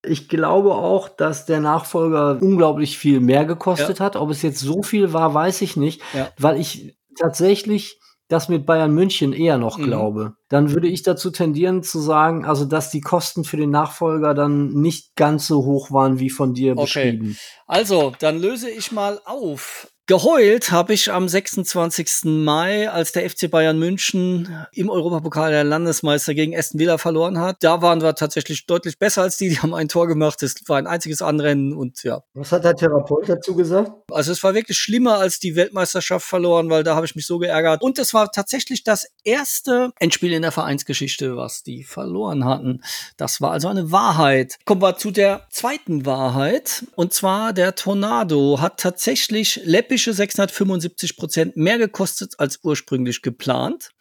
B: Ich glaube auch, dass der Nachfolger unglaublich viel mehr gekostet hat. Ob es jetzt so viel war, weiß ich nicht,
A: Ja.
B: weil ich tatsächlich das mit Bayern München eher noch
A: Mhm.
B: glaube. Dann würde ich dazu tendieren zu sagen, also dass die Kosten für den Nachfolger dann nicht ganz so hoch waren wie von dir
A: Okay.
B: beschrieben.
A: Also, dann löse ich mal auf. Geheult habe ich am 26. Mai, als der FC Bayern München im Europapokal der Landesmeister gegen Aston Villa verloren hat. Da waren wir tatsächlich deutlich besser als die. Die haben ein Tor gemacht. Es war ein einziges Anrennen und ja.
B: Was hat der Therapeut dazu gesagt?
A: Also es war wirklich schlimmer als die Weltmeisterschaft verloren, weil da habe ich mich so geärgert. Und es war tatsächlich das erste Endspiel in der Vereinsgeschichte, was die verloren hatten. Das war also eine Wahrheit. Kommen wir zu der zweiten Wahrheit. Und zwar der Tornado hat tatsächlich läppische 675 Prozent mehr gekostet als ursprünglich geplant.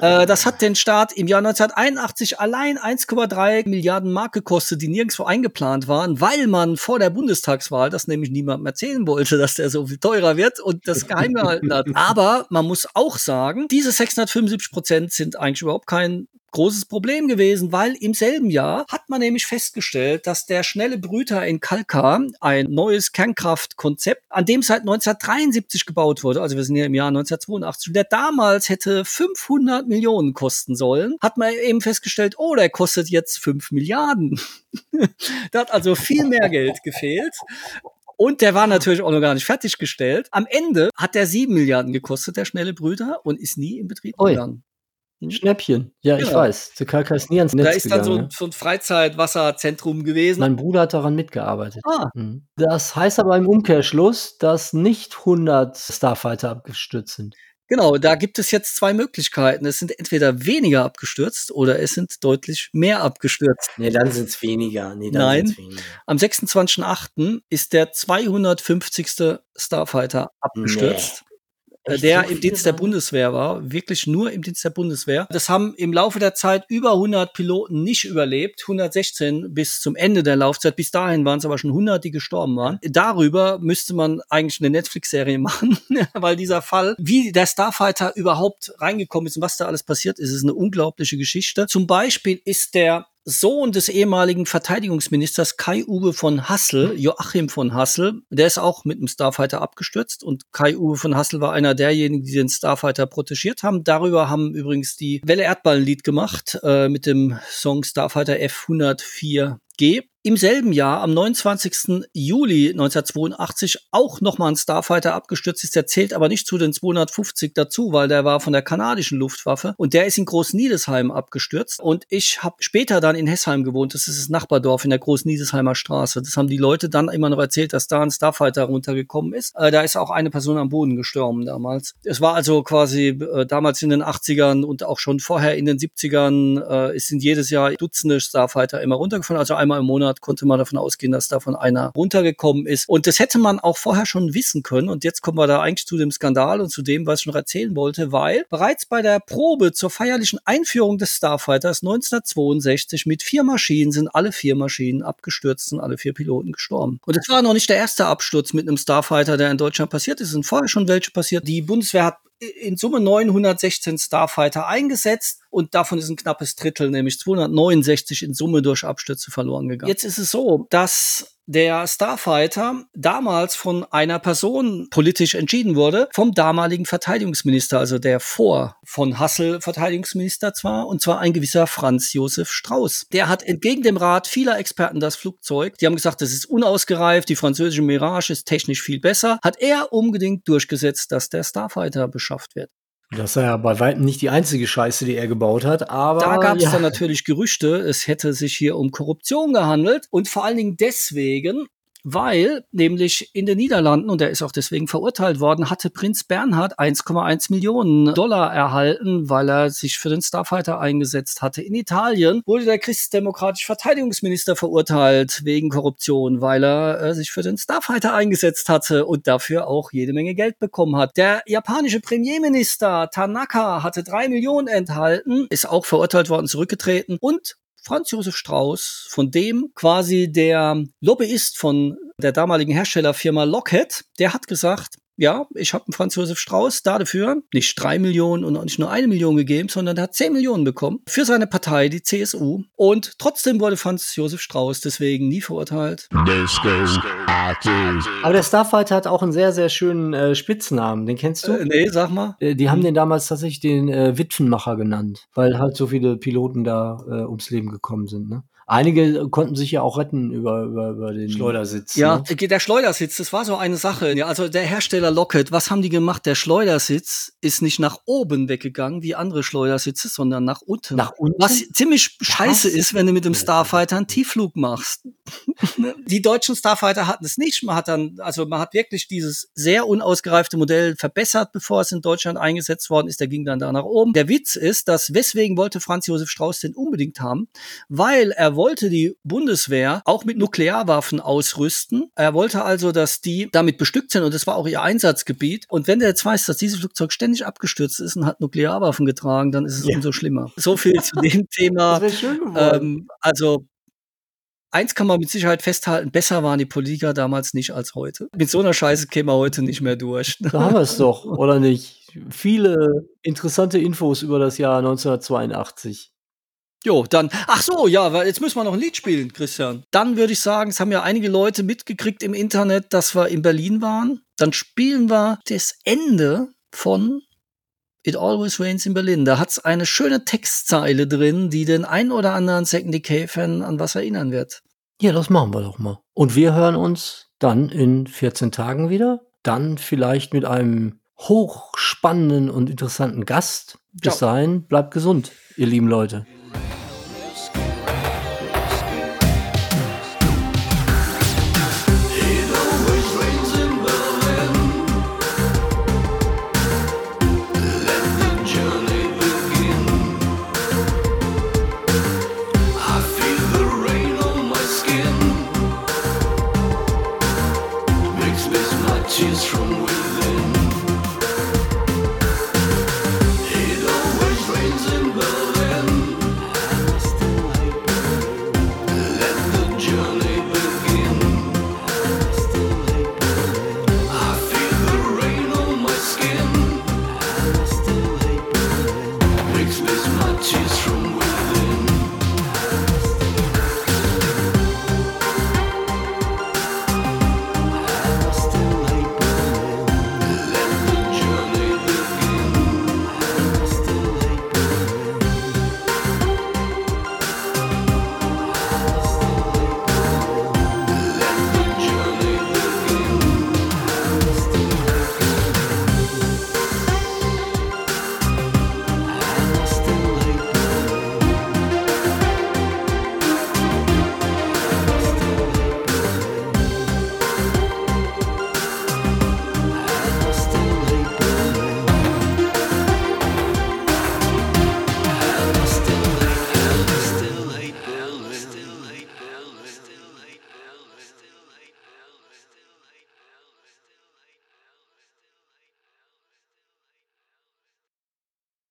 A: Äh, das hat den Staat im Jahr 1981 allein 1,3 Milliarden Mark gekostet, die nirgendwo eingeplant waren, weil man vor der Bundestagswahl das nämlich niemandem erzählen wollte, dass der so viel teurer wird und das geheim gehalten hat. Aber man muss auch sagen, diese 675 Prozent sind eigentlich überhaupt kein großes Problem gewesen, weil im selben Jahr hat man nämlich festgestellt, dass der schnelle Brüter in Kalkar, ein neues Kernkraftkonzept, an dem seit 1973 gebaut wurde, also wir sind ja im Jahr 1982, und der damals hätte 500 Millionen kosten sollen, hat man eben festgestellt, oh, der kostet jetzt 5 Milliarden. da hat also viel mehr Geld gefehlt. Und der war natürlich auch noch gar nicht fertiggestellt. Am Ende hat der 7 Milliarden gekostet, der schnelle Brüter, und ist nie in Betrieb
B: Ui.
A: gegangen.
B: Schnäppchen. Ja, ich
A: Genau.
B: weiß. Der Kalka ist nie ans Netz
A: Da ist dann
B: gegangen.
A: so,
B: ne?
A: ein- so ein Freizeitwasserzentrum gewesen.
B: Mein Bruder hat daran mitgearbeitet.
A: Ah.
B: Mhm. Das heißt aber im Umkehrschluss, dass nicht 100 Starfighter abgestürzt sind.
A: Genau, da gibt es jetzt zwei Möglichkeiten. Es sind entweder weniger abgestürzt oder es sind deutlich mehr abgestürzt.
B: Nee, dann sind es weniger. Nee,
A: dann Nein.
B: sind's weniger.
A: Am 26.08. ist der 250. Starfighter abgestürzt. Äh,
B: Echt
A: der
B: so
A: im Dienst der? Bundeswehr war, wirklich nur im Dienst der Bundeswehr. Das haben im Laufe der Zeit über 100 Piloten nicht überlebt, 116 bis zum Ende der Laufzeit. Bis dahin waren es aber schon 100, die gestorben waren. Darüber müsste man eigentlich eine Netflix-Serie machen, weil dieser Fall, wie der Starfighter überhaupt reingekommen ist und was da alles passiert ist, ist eine unglaubliche Geschichte. Zum Beispiel ist der Sohn des ehemaligen Verteidigungsministers Kai-Uwe von Hassel, Joachim von Hassel, der ist auch mit einem Starfighter abgestürzt und Kai-Uwe von Hassel war einer derjenigen, die den Starfighter protegiert haben. Darüber haben übrigens die Welle Erdball ein Lied gemacht äh, mit dem Song Starfighter F104G. Im selben Jahr, am 29. Juli 1982, auch nochmal ein Starfighter abgestürzt ist. Der zählt aber nicht zu den 250 dazu, weil der war von der kanadischen Luftwaffe und der ist in Groß-Niedesheim abgestürzt. Und ich habe später dann in Hessheim gewohnt. Das ist das Nachbardorf in der Groß-Niedesheimer Straße. Das haben die Leute dann immer noch erzählt, dass da ein Starfighter runtergekommen ist. Äh, da ist auch eine Person am Boden gestorben damals. Es war also quasi äh, damals in den 80ern und auch schon vorher in den 70ern. Äh, es sind jedes Jahr Dutzende Starfighter immer runtergefallen. Also einmal im Monat konnte man davon ausgehen, dass davon einer runtergekommen ist. Und das hätte man auch vorher schon wissen können. Und jetzt kommen wir da eigentlich zu dem Skandal und zu dem, was ich noch erzählen wollte, weil bereits bei der Probe zur feierlichen Einführung des Starfighters 1962 mit vier Maschinen sind alle vier Maschinen abgestürzt und alle vier Piloten gestorben. Und es war noch nicht der erste Absturz mit einem Starfighter, der in Deutschland passiert ist. Es sind vorher schon welche passiert. Die Bundeswehr hat in Summe 916 Starfighter eingesetzt und davon ist ein knappes Drittel, nämlich 269 in Summe durch Abstürze verloren gegangen. Jetzt ist es so, dass der Starfighter damals von einer Person politisch entschieden wurde, vom damaligen Verteidigungsminister, also der vor von Hassel Verteidigungsminister zwar, und zwar ein gewisser Franz Josef Strauß. Der hat entgegen dem Rat vieler Experten das Flugzeug, die haben gesagt, das ist unausgereift, die französische Mirage ist technisch viel besser, hat er unbedingt durchgesetzt, dass der Starfighter beschafft wird.
B: Das war ja bei weitem nicht die einzige Scheiße, die er gebaut hat, aber.
A: Da gab es
B: ja.
A: dann natürlich Gerüchte, es hätte sich hier um Korruption gehandelt und vor allen Dingen deswegen, weil nämlich in den Niederlanden, und er ist auch deswegen verurteilt worden, hatte Prinz Bernhard 1,1 Millionen Dollar erhalten, weil er sich für den Starfighter eingesetzt hatte. In Italien wurde der christdemokratische Verteidigungsminister verurteilt wegen Korruption, weil er äh, sich für den Starfighter eingesetzt hatte und dafür auch jede Menge Geld bekommen hat. Der japanische Premierminister Tanaka hatte drei Millionen enthalten, ist auch verurteilt worden, zurückgetreten und Franz Josef Strauß, von dem quasi der Lobbyist von der damaligen Herstellerfirma Lockheed, der hat gesagt, ja, ich habe einen Franz Josef Strauß dafür nicht drei Millionen und auch nicht nur eine Million gegeben, sondern er hat zehn Millionen bekommen für seine Partei, die CSU. Und trotzdem wurde Franz Josef Strauß deswegen nie verurteilt.
B: Aber der Starfighter hat auch einen sehr, sehr schönen äh, Spitznamen. Den kennst du?
A: Äh, nee, sag mal.
B: Äh, Die haben den damals tatsächlich den äh, Witwenmacher genannt, weil halt so viele Piloten da äh, ums Leben gekommen sind. Ne? Einige konnten sich ja auch retten über, über, über den Schleudersitz.
A: Ja,
B: Ne?
A: der Schleudersitz, das war so eine Sache. Ja, also der Hersteller Lockheed, was haben die gemacht? Der Schleudersitz ist nicht nach oben weggegangen wie andere Schleudersitze, sondern nach unten.
B: Nach unten?
A: Was ziemlich scheiße
B: Was?
A: ist, wenn du mit dem Starfighter einen Tiefflug machst. die deutschen Starfighter hatten es nicht. Man hat dann, also man hat wirklich dieses sehr unausgereifte Modell verbessert, bevor es in Deutschland eingesetzt worden ist. Der ging dann da nach oben. Der Witz ist, dass weswegen wollte Franz Josef Strauß den unbedingt haben? Weil er wollte die Bundeswehr auch mit Nuklearwaffen ausrüsten. Er wollte also, dass die damit bestückt sind und das war auch ihr Einsatzgebiet. Und wenn der jetzt weiß, dass dieses Flugzeug ständig abgestürzt ist und hat Nuklearwaffen getragen, dann ist es
B: Ja.
A: umso schlimmer. So viel zu dem Thema.
B: Das.
A: Ähm, also eins kann man mit Sicherheit festhalten, besser waren die Politiker damals nicht als heute. Mit so einer Scheiße käme man heute nicht mehr durch.
B: da haben wir es doch, oder nicht? Viele interessante Infos über das Jahr 1982.
A: Jo, dann, ach so, ja, weil jetzt müssen wir noch ein Lied spielen, Christian. Dann würde ich sagen, es haben ja einige Leute mitgekriegt im Internet, dass wir in Berlin waren. Dann spielen wir das Ende von It Always Rains in Berlin. Da hat's eine schöne Textzeile drin, die den ein oder anderen Second Decay-Fan an was erinnern wird.
B: Ja, das machen wir doch mal. Und wir hören uns dann in 14 Tagen wieder. Dann vielleicht mit einem hochspannenden und interessanten Gast. Bis dahin, bleibt gesund, ihr lieben Leute.
C: rain.